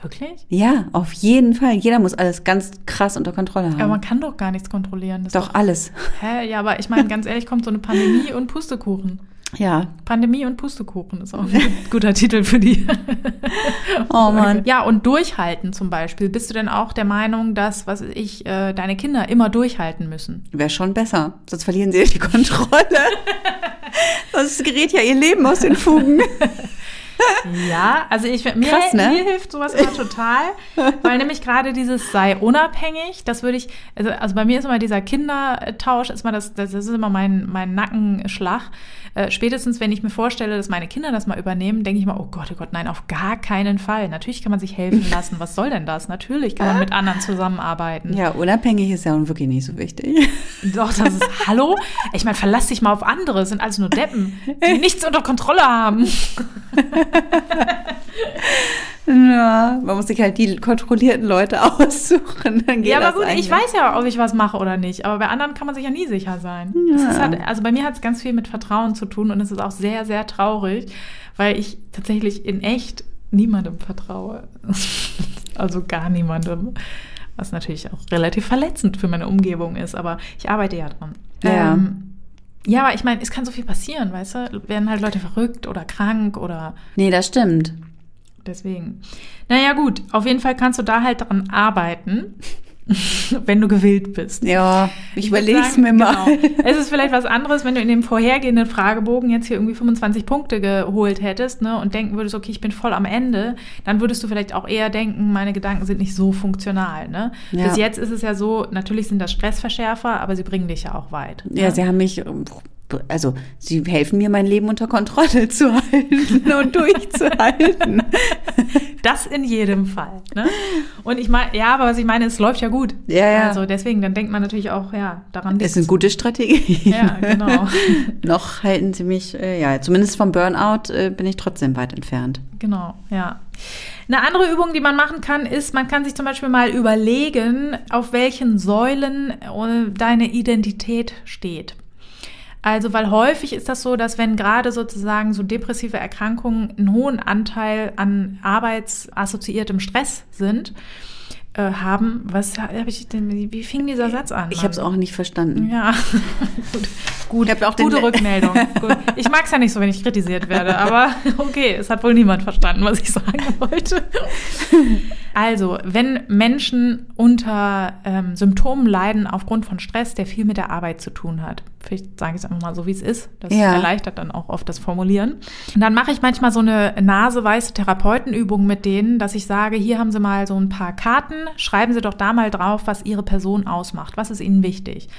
Wirklich? Ja, auf jeden Fall. Jeder muss alles ganz krass unter Kontrolle haben. Aber man kann doch gar nichts kontrollieren. Das ist doch alles. Hä? Ja, aber ich meine, ganz ehrlich, kommt so eine Pandemie und Pustekuchen. Ja. Pandemie und Pustekuchen ist auch ein guter Titel für die. Oh Mann. Ja, und durchhalten zum Beispiel. Bist du denn auch der Meinung, dass, was ich, äh, deine Kinder immer durchhalten müssen? Wäre schon besser. Sonst verlieren sie die Kontrolle. Sonst gerät ja ihr Leben aus den Fugen. Ja, also ich mir, Krass, ne? mir hilft sowas immer total, weil nämlich gerade dieses sei unabhängig, das würde ich, also, also bei mir ist immer dieser Kindertausch, ist immer das, das ist immer mein, mein Nackenschlag. Äh, spätestens, wenn ich mir vorstelle, dass meine Kinder das mal übernehmen, denke ich mal, oh Gott, oh Gott, nein, auf gar keinen Fall. Natürlich kann man sich helfen lassen. Was soll denn das? Natürlich kann man mit anderen zusammenarbeiten. Ja, unabhängig ist ja auch wirklich nicht so wichtig. Doch, das ist, hallo? Ich meine, verlass dich mal auf andere, das sind alles nur Deppen, die nichts unter Kontrolle haben. Ja, man muss sich halt die kontrollierten Leute aussuchen. Dann geht Ja, aber gut, eigentlich. ich weiß ja, ob ich was mache oder nicht. Aber bei anderen kann man sich ja nie sicher sein. Ist halt, also bei mir hat es ganz viel mit Vertrauen zu tun und es ist auch sehr, sehr traurig, weil ich tatsächlich in echt niemandem vertraue. also gar niemandem. Was natürlich auch relativ verletzend für meine Umgebung ist, aber ich arbeite ja dran. Ja. Ähm, ja, aber ich meine, es kann so viel passieren, weißt du? Werden halt Leute verrückt oder krank oder Nee, das stimmt. Deswegen. Naja, gut. Auf jeden Fall kannst du da halt dran arbeiten, wenn du gewillt bist. Ja, ich überleg's sagen, mir mal. Genau. Es ist vielleicht was anderes, wenn du in dem vorhergehenden Fragebogen jetzt hier irgendwie 25 Punkte geholt hättest ne, und denken würdest, okay, ich bin voll am Ende, dann würdest du vielleicht auch eher denken, meine Gedanken sind nicht so funktional. Ne? Ja. Bis jetzt ist es ja so, natürlich sind das Stressverschärfer, aber sie bringen dich ja auch weit. Ja, ne? sie haben mich, also sie helfen mir, mein Leben unter Kontrolle zu halten und durchzuhalten. Das in jedem Fall. Ne? Und ich meine, ja, aber was ich meine, es läuft ja gut. Ja, ja. Also deswegen, dann denkt man natürlich auch, ja, daran Es liegt's. sind gute Strategien. Ja, genau. Noch halten sie mich, äh, ja, zumindest vom Burnout äh, bin ich trotzdem weit entfernt. Genau, ja. Eine andere Übung, die man machen kann, ist, man kann sich zum Beispiel mal überlegen, auf welchen Säulen äh, deine Identität steht. Also, weil häufig ist das so, dass wenn gerade sozusagen so depressive Erkrankungen einen hohen Anteil an arbeitsassoziiertem Stress sind, äh, haben, was habe ich denn, wie fing dieser Satz an? Ich habe es auch nicht verstanden. Ja, gut. Gut, Ich auch gute Rückmeldung. Gut. Ich mag es ja nicht so, wenn ich kritisiert werde, aber okay, es hat wohl niemand verstanden, was ich sagen wollte. Also, wenn Menschen unter ähm, Symptomen leiden aufgrund von Stress, der viel mit der Arbeit zu tun hat, vielleicht sage ich es einfach mal so, wie es ist, das Ja. erleichtert dann auch oft das Formulieren. Und dann mache ich manchmal so eine naseweiße Therapeutenübung mit denen, dass ich sage, hier haben Sie mal so ein paar Karten, schreiben Sie doch da mal drauf, was Ihre Person ausmacht, was ist Ihnen wichtig.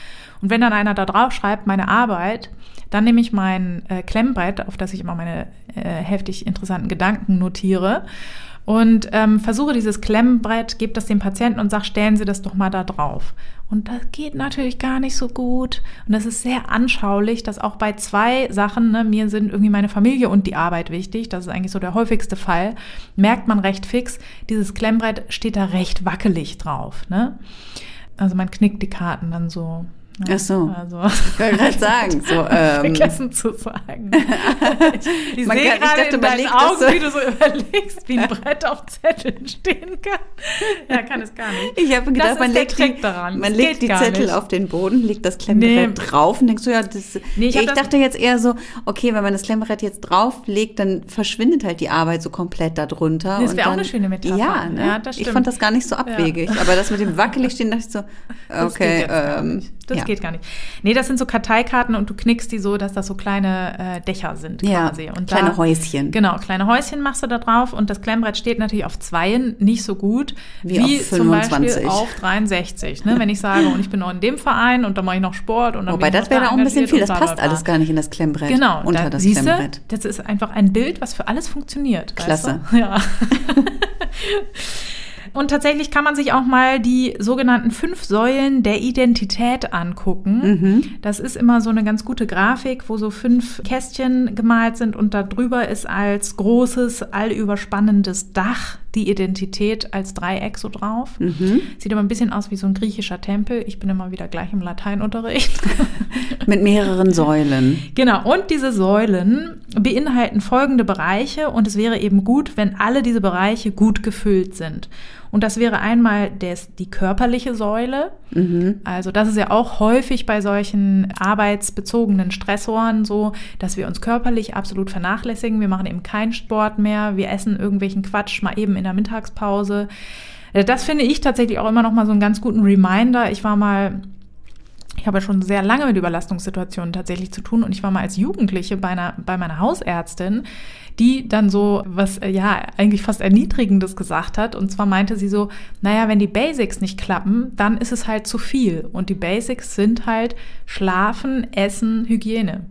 Und wenn dann einer da drauf schreibt, meine Arbeit, dann nehme ich mein äh, Klemmbrett, auf das ich immer meine äh, heftig interessanten Gedanken notiere und ähm, versuche dieses Klemmbrett, gebe das dem Patienten und sage, stellen Sie das doch mal da drauf. Und das geht natürlich gar nicht so gut. Und das ist sehr anschaulich, dass auch bei zwei Sachen, ne, mir sind irgendwie meine Familie und die Arbeit wichtig, das ist eigentlich so der häufigste Fall, merkt man recht fix, dieses Klemmbrett steht da recht wackelig drauf. Ne? Also man knickt die Karten dann so. Ne? Ach so. Also, Ich wollte gerade sagen, so, ähm, vergessen zu sagen. Ich, ich Man sehe kann- ich gerade dachte, in deinen legt das Augen, so- wie du so überlegst, wie ein Brett auf Zetteln stehen kann. Ja, kann es gar nicht. Ich habe gedacht, Das man legt, die, daran. man Das legt die Zettel nicht. auf den Boden, legt das Klemmbrett Nee. drauf und denkst so, ja, das, Nee, ich ich, das- dachte jetzt eher so, okay, wenn man das Klemmbrett jetzt drauflegt, dann verschwindet halt die Arbeit so komplett darunter. Das und wäre auch eine schöne Metapher. Ja, ne? Ja, das ich stimmt. fand das gar nicht so abwegig. Aber das mit dem wackelig stehen, dachte ich so, Das okay, ähm. Das ja. geht gar nicht. Nee, das sind so Karteikarten und du knickst die so, dass das so kleine äh, Dächer sind Ja, quasi. Und kleine da, Häuschen. Genau, kleine Häuschen machst du da drauf und das Klemmbrett steht natürlich auf Zweien nicht so gut Wie auf zum 25. Beispiel auf 63. Ne? Wenn ich sage, und ich bin noch in dem Verein und dann mache ich noch Sport und dann Wobei, bin ich das wäre da auch ein bisschen viel. Das passt alles gar nicht in das Klemmbrett. Genau, Unter da, das siehste, Klemmbrett. das ist einfach ein Bild, was für alles funktioniert. Klasse. Weißt du? Ja. Und tatsächlich kann man sich auch mal die sogenannten fünf Säulen der Identität angucken. Mhm. Das ist immer so eine ganz gute Grafik, wo so fünf Kästchen gemalt sind und da drüber ist als großes, allüberspannendes Dach die Identität als Dreieck so drauf. Mhm. Sieht aber ein bisschen aus wie so ein griechischer Tempel. Ich bin immer wieder gleich im Lateinunterricht. Mit mehreren Säulen. Genau, und diese Säulen beinhalten folgende Bereiche und es wäre eben gut, wenn alle diese Bereiche gut gefüllt sind. Und das wäre einmal des, die körperliche Säule. Also das ist ja auch häufig bei solchen arbeitsbezogenen Stressoren so, dass wir uns körperlich absolut vernachlässigen. Wir machen eben keinen Sport mehr, wir essen irgendwelchen Quatsch mal eben in der Mittagspause. Äh, Das finde ich tatsächlich auch immer noch mal so einen ganz guten Reminder. Ich war mal ich habe schon sehr lange mit Überlastungssituationen tatsächlich zu tun und ich war mal als Jugendliche bei, einer, bei meiner Hausärztin, die dann so was, äh, ja, eigentlich fast Erniedrigendes gesagt hat. Und zwar meinte sie so, naja, wenn die Basics nicht klappen, dann ist es halt zu viel. Und die Basics sind halt Schlafen, Essen, Hygiene.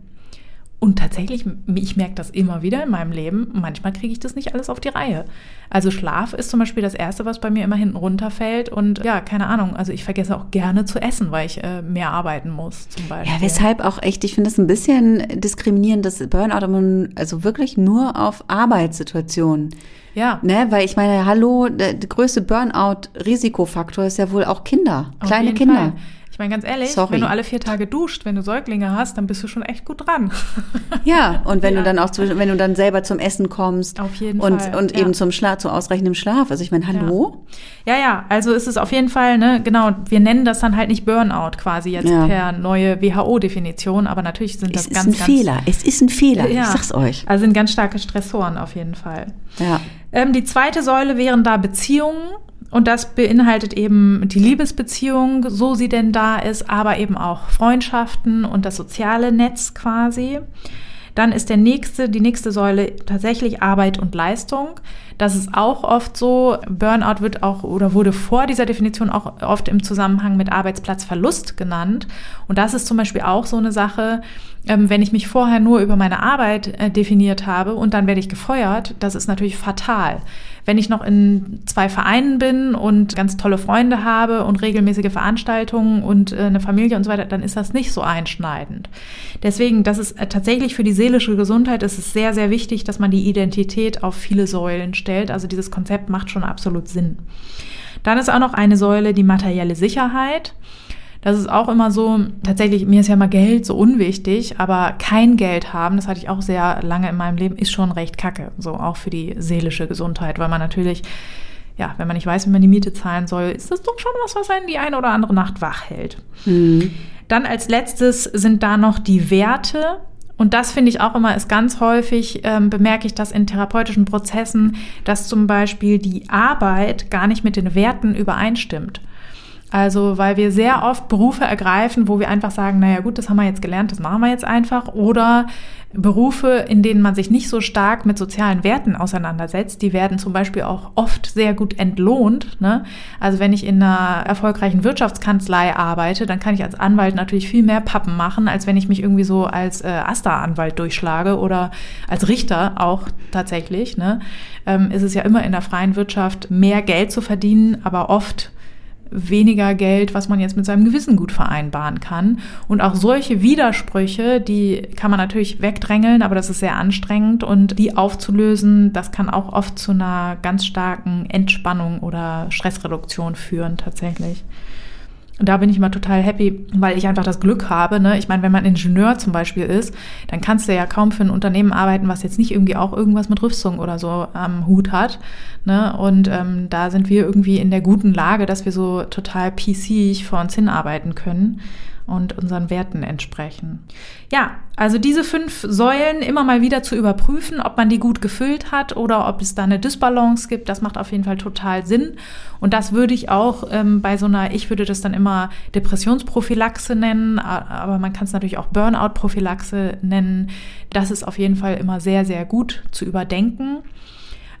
Und tatsächlich, ich merke das immer wieder in meinem Leben. Manchmal kriege ich das nicht alles auf die Reihe. Also Schlaf ist zum Beispiel das Erste, was bei mir immer hinten runterfällt. Und ja, keine Ahnung. Also ich vergesse auch gerne zu essen, weil ich äh, mehr arbeiten muss, zum Beispiel. Ja, weshalb auch echt, ich finde es ein bisschen diskriminierend, dass Burnout also wirklich nur auf Arbeitssituationen. Ja. Ne, weil ich meine, hallo, der, der größte Burnout-Risikofaktor ist ja wohl auch Kinder, Auf kleine Kinder. Fall. Ich meine, ganz ehrlich, Sorry. wenn du alle vier Tage duscht, wenn du Säuglinge hast, dann bist du schon echt gut dran. Ja, und wenn Ja. du dann auch, zwischen- wenn du dann selber zum Essen kommst. Auf jeden und, Fall, Und ja. eben zum Schlaf, zu ausreichendem Schlaf. Also ich meine, hallo? Ja, ja, also ist es auf jeden Fall, ne, genau, wir nennen das dann halt nicht Burnout quasi jetzt Ja. per neue WHO-Definition, aber natürlich sind das Es ist ganz, ein ganz Fehler. Es ist ein Fehler. Ja. Ich sag's euch. Also sind ganz starke Stressoren auf jeden Fall. Ja. Ähm, die zweite Säule wären da Beziehungen. Und das beinhaltet eben die Liebesbeziehung, so sie denn da ist, aber eben auch Freundschaften und das soziale Netz quasi. Dann ist der nächste, die nächste Säule tatsächlich Arbeit und Leistung. Das ist auch oft so. Burnout wird auch oder wurde vor dieser Definition auch oft im Zusammenhang mit Arbeitsplatzverlust genannt. Und das ist zum Beispiel auch so eine Sache, ähm, wenn ich mich vorher nur über meine Arbeit äh, definiert habe und dann werde ich gefeuert, das ist natürlich fatal. Wenn ich noch in zwei Vereinen bin und ganz tolle Freunde habe und regelmäßige Veranstaltungen und äh, eine Familie und so weiter, dann ist das nicht so einschneidend. Deswegen, das ist äh, tatsächlich für die seelische Gesundheit ist es sehr, sehr wichtig, dass man die Identität auf viele Säulen stellt. Also dieses Konzept macht schon absolut Sinn. Dann ist auch noch eine Säule die materielle Sicherheit. Das ist auch immer so, tatsächlich, mir ist ja mal Geld so unwichtig, aber kein Geld haben, das hatte ich auch sehr lange in meinem Leben, ist schon recht kacke. So auch für die seelische Gesundheit, weil man natürlich, ja, wenn man nicht weiß, wie man die Miete zahlen soll, ist das doch schon was, was einen die eine oder andere Nacht wach hält. Dann als letztes sind da noch die Werte. Und das finde ich auch immer, ist ganz häufig, ähm, bemerke ich das in therapeutischen Prozessen, dass zum Beispiel die Arbeit gar nicht mit den Werten übereinstimmt. Also, weil wir sehr oft Berufe ergreifen, wo wir einfach sagen, naja gut, das haben wir jetzt gelernt, das machen wir jetzt einfach. Oder Berufe, in denen man sich nicht so stark mit sozialen Werten auseinandersetzt, die werden zum Beispiel auch oft sehr gut entlohnt. Ne? Also wenn ich in einer erfolgreichen Wirtschaftskanzlei arbeite, dann kann ich als Anwalt natürlich viel mehr Pappen machen, als wenn ich mich irgendwie so als äh, Asta-Anwalt durchschlage oder als Richter auch tatsächlich. Ne? Ähm, ist es ja immer in der freien Wirtschaft mehr Geld zu verdienen, aber oft weniger Geld, was man jetzt mit seinem Gewissen gut vereinbaren kann. Und auch solche Widersprüche, die kann man natürlich wegdrängeln, aber das ist sehr anstrengend und die aufzulösen, das kann auch oft zu einer ganz starken Entspannung oder Stressreduktion führen tatsächlich da bin ich immer total happy, weil ich einfach das Glück habe. Ne? Ich meine, wenn man Ingenieur zum Beispiel ist, dann kannst du ja kaum für ein Unternehmen arbeiten, was jetzt nicht irgendwie auch irgendwas mit Rüstung oder so am Hut hat. Ne? Und ähm, da sind wir irgendwie in der guten Lage, dass wir so total PC vor uns hinarbeiten können und unseren Werten entsprechen. Ja, also diese fünf Säulen immer mal wieder zu überprüfen, ob man die gut gefüllt hat oder ob es da eine Disbalance gibt, das macht auf jeden Fall total Sinn. Und das würde ich auch ähm, bei so einer, ich würde das dann immer Depressionsprophylaxe nennen, aber man kann es natürlich auch Burnout-Prophylaxe nennen. Das ist auf jeden Fall immer sehr, sehr gut zu überdenken.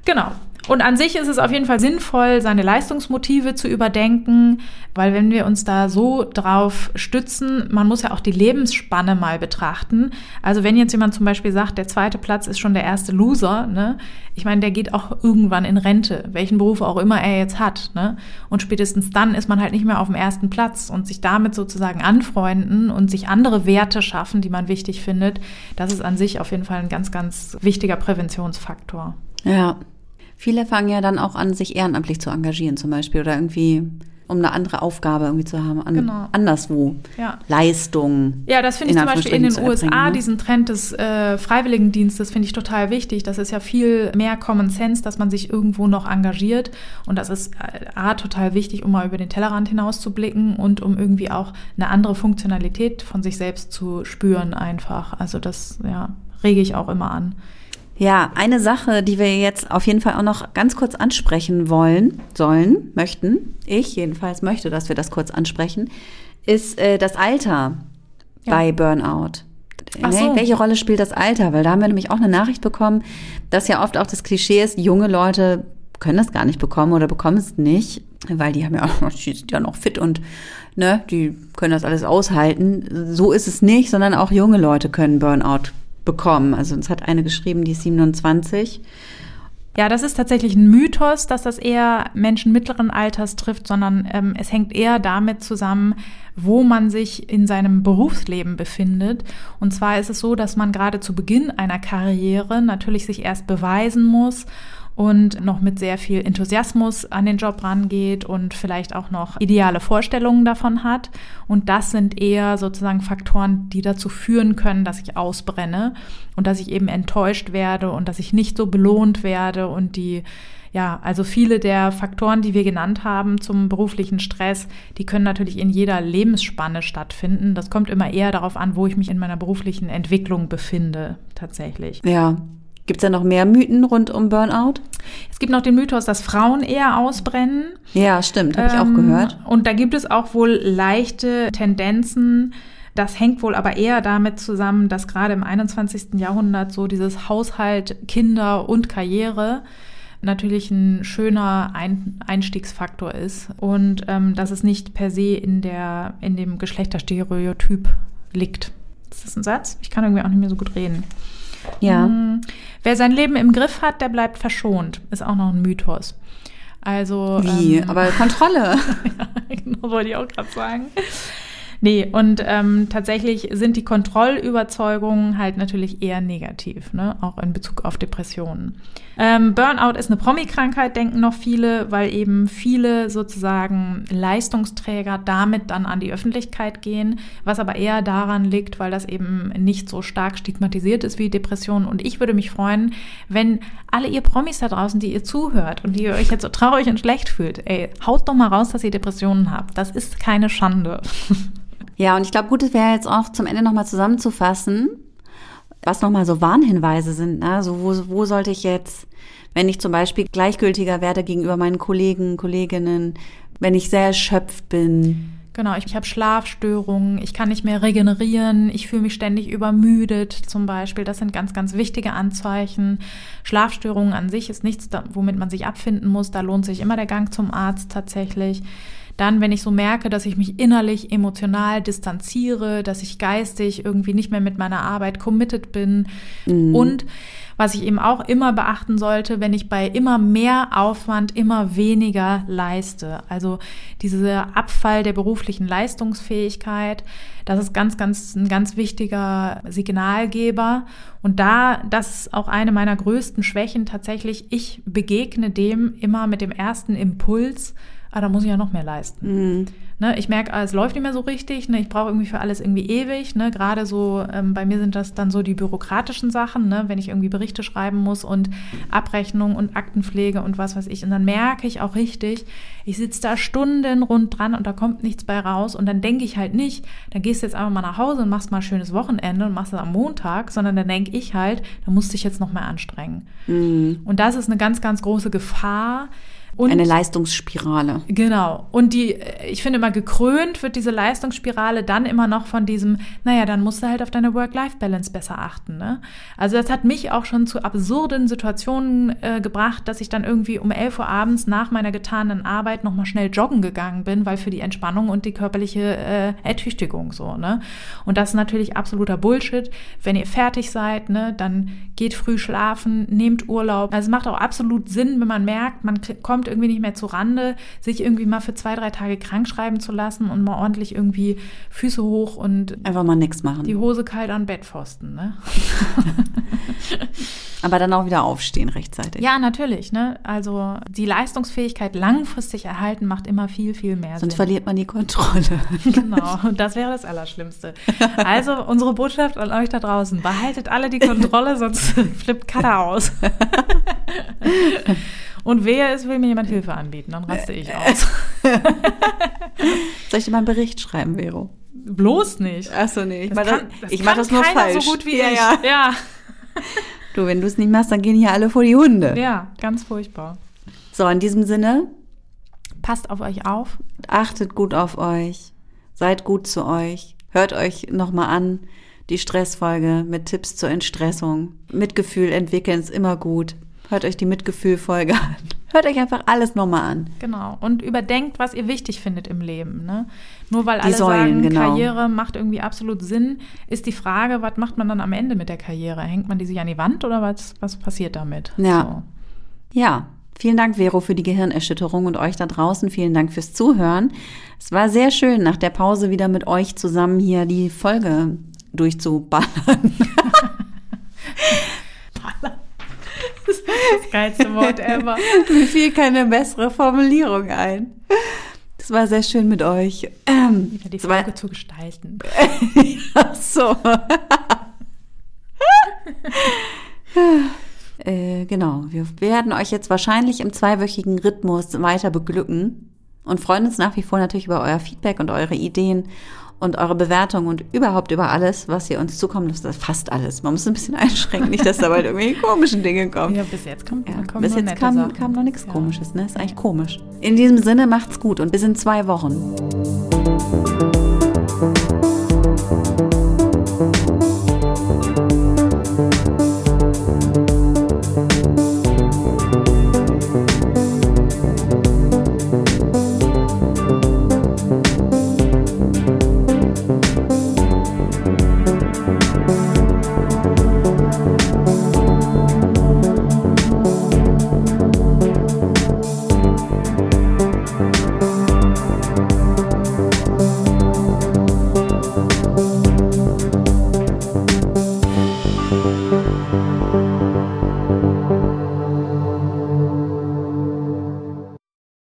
Genau. Und an sich ist es auf jeden Fall sinnvoll, seine Leistungsmotive zu überdenken, weil wenn wir uns da so drauf stützen, man muss ja auch die Lebensspanne mal betrachten. Also wenn jetzt jemand zum Beispiel sagt, der zweite Platz ist schon der erste Loser, ne? Ich meine, der geht auch irgendwann in Rente, welchen Beruf auch immer er jetzt hat, ne? Und spätestens dann ist man halt nicht mehr auf dem ersten Platz und sich damit sozusagen anfreunden und sich andere Werte schaffen, die man wichtig findet, das ist an sich auf jeden Fall ein ganz, ganz wichtiger Präventionsfaktor. Ja, Viele fangen ja dann auch an, sich ehrenamtlich zu engagieren zum Beispiel oder irgendwie um eine andere Aufgabe irgendwie zu haben, an, genau. anderswo. Ja. Leistung. Ja, das finde ich zum Beispiel in den USA, ne? diesen Trend des äh, Freiwilligendienstes, finde ich total wichtig. Das ist ja viel mehr Common Sense, dass man sich irgendwo noch engagiert. Und das ist äh, A, total wichtig, um mal über den Tellerrand hinaus zu blicken und um irgendwie auch eine andere Funktionalität von sich selbst zu spüren einfach. Also das, ja, rege ich auch immer an. Ja, eine Sache, die wir jetzt auf jeden Fall auch noch ganz kurz ansprechen wollen, sollen, möchten, ich jedenfalls möchte, dass wir das kurz ansprechen, ist äh, das Alter ja. bei Burnout. So. Welche Rolle spielt das Alter? Weil da haben wir nämlich auch eine Nachricht bekommen, dass ja oft auch das Klischee ist, junge Leute können das gar nicht bekommen oder bekommen es nicht, weil die haben ja auch, die sind ja noch fit und ne, die können das alles aushalten. So ist es nicht, sondern auch junge Leute können Burnout bekommen. Also uns hat eine geschrieben, die ist 27. Ja, das ist tatsächlich ein Mythos, dass das eher Menschen mittleren Alters trifft, sondern ähm, es hängt eher damit zusammen, wo man sich in seinem Berufsleben befindet. Und zwar ist es so, dass man gerade zu Beginn einer Karriere natürlich sich erst beweisen muss und noch mit sehr viel Enthusiasmus an den Job rangeht und vielleicht auch noch ideale Vorstellungen davon hat. Und das sind eher sozusagen Faktoren, die dazu führen können, dass ich ausbrenne und dass ich eben enttäuscht werde und dass ich nicht so belohnt werde und die ja, also viele der Faktoren, die wir genannt haben zum beruflichen Stress, die können natürlich in jeder Lebensspanne stattfinden. Das kommt immer eher darauf an, wo ich mich in meiner beruflichen Entwicklung befinde, tatsächlich. Ja, Gibt es da noch mehr Mythen rund um Burnout? Es gibt noch den Mythos, dass Frauen eher ausbrennen. Ja, stimmt, habe ähm, ich auch ähm, gehört. Und da gibt es auch wohl leichte Tendenzen. Das hängt wohl aber eher damit zusammen, dass gerade im 21. Jahrhundert so dieses Haushalt, Kinder und Karriere natürlich ein schöner Ein Einstiegsfaktor ist und ähm, dass es nicht per se in, der, in dem Geschlechterstereotyp liegt. Ist das ein Satz? Ich kann irgendwie auch nicht mehr so gut reden. Ja. Hm. Wer sein Leben im Griff hat, der bleibt verschont. Ist auch noch ein Mythos. Also. Wie? Ähm, Aber Kontrolle. ja, genau, wollte ich auch gerade sagen. Nee, und ähm, tatsächlich sind die Kontrollüberzeugungen halt natürlich eher negativ, ne? auch in Bezug auf Depressionen. Ähm, Burnout ist eine Promi-Krankheit, denken noch viele, weil eben viele sozusagen Leistungsträger damit dann an die Öffentlichkeit gehen, was aber eher daran liegt, weil das eben nicht so stark stigmatisiert ist wie Depressionen. Und ich würde mich freuen, wenn alle ihr Promis da draußen, die ihr zuhört und die ihr euch jetzt so traurig und schlecht fühlt, ey, haut doch mal raus, dass ihr Depressionen habt. Das ist keine Schande. Ja, und ich glaube, gut, wäre jetzt auch zum Ende nochmal zusammenzufassen. Was nochmal so Warnhinweise sind, ne? so wo, wo sollte ich jetzt, wenn ich zum Beispiel gleichgültiger werde gegenüber meinen Kollegen, Kolleginnen, wenn ich sehr erschöpft bin, Genau, ich, ich habe Schlafstörungen, ich kann nicht mehr regenerieren, ich fühle mich ständig übermüdet zum Beispiel. Das sind ganz, ganz wichtige Anzeichen. Schlafstörungen an sich ist nichts, womit man sich abfinden muss. Da lohnt sich immer der Gang zum Arzt tatsächlich. Dann, wenn ich so merke, dass ich mich innerlich emotional distanziere, dass ich geistig irgendwie nicht mehr mit meiner Arbeit committed bin mhm. und was ich eben auch immer beachten sollte, wenn ich bei immer mehr Aufwand immer weniger leiste. Also dieser Abfall der beruflichen Leistungsfähigkeit, das ist ganz, ganz, ein ganz wichtiger Signalgeber. Und da, das ist auch eine meiner größten Schwächen tatsächlich. Ich begegne dem immer mit dem ersten Impuls, ah, da muss ich ja noch mehr leisten. Mhm. Ne, ich merke, ah, es läuft nicht mehr so richtig, ne, ich brauche irgendwie für alles irgendwie ewig. Ne, Gerade so, ähm, bei mir sind das dann so die bürokratischen Sachen, ne, wenn ich irgendwie Berichte schreiben muss und Abrechnung und Aktenpflege und was weiß ich. Und dann merke ich auch richtig, ich sitze da Stunden rund dran und da kommt nichts bei raus. Und dann denke ich halt nicht, dann gehst du jetzt einfach mal nach Hause und machst mal ein schönes Wochenende und machst das am Montag, sondern dann denke ich halt, da musst du dich jetzt noch mehr anstrengen. Mhm. Und das ist eine ganz, ganz große Gefahr, und, Eine Leistungsspirale. Genau. Und die, ich finde immer gekrönt wird diese Leistungsspirale dann immer noch von diesem, naja, dann musst du halt auf deine Work-Life-Balance besser achten. Ne? Also das hat mich auch schon zu absurden Situationen äh, gebracht, dass ich dann irgendwie um 11 Uhr abends nach meiner getanen Arbeit nochmal schnell joggen gegangen bin, weil für die Entspannung und die körperliche äh, Ertüchtigung so. Ne? Und das ist natürlich absoluter Bullshit. Wenn ihr fertig seid, ne, dann geht früh schlafen, nehmt Urlaub. Also es macht auch absolut Sinn, wenn man merkt, man kommt kommt irgendwie nicht mehr zu Rande, sich irgendwie mal für zwei, drei Tage krank schreiben zu lassen und mal ordentlich irgendwie Füße hoch und einfach mal nichts machen. Die Hose kalt an Bettpfosten, ne? Aber dann auch wieder aufstehen rechtzeitig. Ja, natürlich, ne? Also die Leistungsfähigkeit langfristig erhalten macht immer viel, viel mehr Sonst Sinn. verliert man die Kontrolle. genau, das wäre das Allerschlimmste. Also unsere Botschaft an euch da draußen, behaltet alle die Kontrolle, sonst flippt Kader aus. Und wer es will mir jemand Hilfe anbieten, dann raste ich aus. Soll ich dir mal einen Bericht schreiben, Vero? Bloß nicht. Achso, nee. Ich mache das, das, ich mach das nur falsch. so gut wie ja, ich. Ja. ja. Du, wenn du es nicht machst, dann gehen hier alle vor die Hunde. Ja, ganz furchtbar. So, in diesem Sinne. Passt auf euch auf. Achtet gut auf euch. Seid gut zu euch. Hört euch nochmal an. Die Stressfolge mit Tipps zur Entstressung. Mitgefühl entwickeln ist immer gut. Hört euch die Mitgefühlfolge an. Hört euch einfach alles nochmal an. Genau. Und überdenkt, was ihr wichtig findet im Leben. Ne? Nur weil die alle Säulen, sagen, genau. Karriere macht irgendwie absolut Sinn, ist die Frage, was macht man dann am Ende mit der Karriere? Hängt man die sich an die Wand oder was, was passiert damit? Ja. So. Ja. Vielen Dank, Vero, für die Gehirnerschütterung und euch da draußen. Vielen Dank fürs Zuhören. Es war sehr schön, nach der Pause wieder mit euch zusammen hier die Folge durchzuballern. Das ist das geilste Wort ever. Mir fiel keine bessere Formulierung ein. Das war sehr schön mit euch. Ähm, die Folge war, zu gestalten. Ach so. äh, genau. Wir werden euch jetzt wahrscheinlich im zweiwöchigen Rhythmus weiter beglücken und freuen uns nach wie vor natürlich über euer Feedback und eure Ideen und eure Bewertung und überhaupt über alles, was ihr uns zukommen lasst. Fast alles. Man muss ein bisschen einschränken, nicht, dass da bald irgendwelche komischen Dinge kommen. Ja, bis jetzt kommt, ja, bis jetzt kam, kam, noch nichts ja. Komisches. Ne? Ist eigentlich komisch. In diesem Sinne macht's gut und bis in zwei Wochen.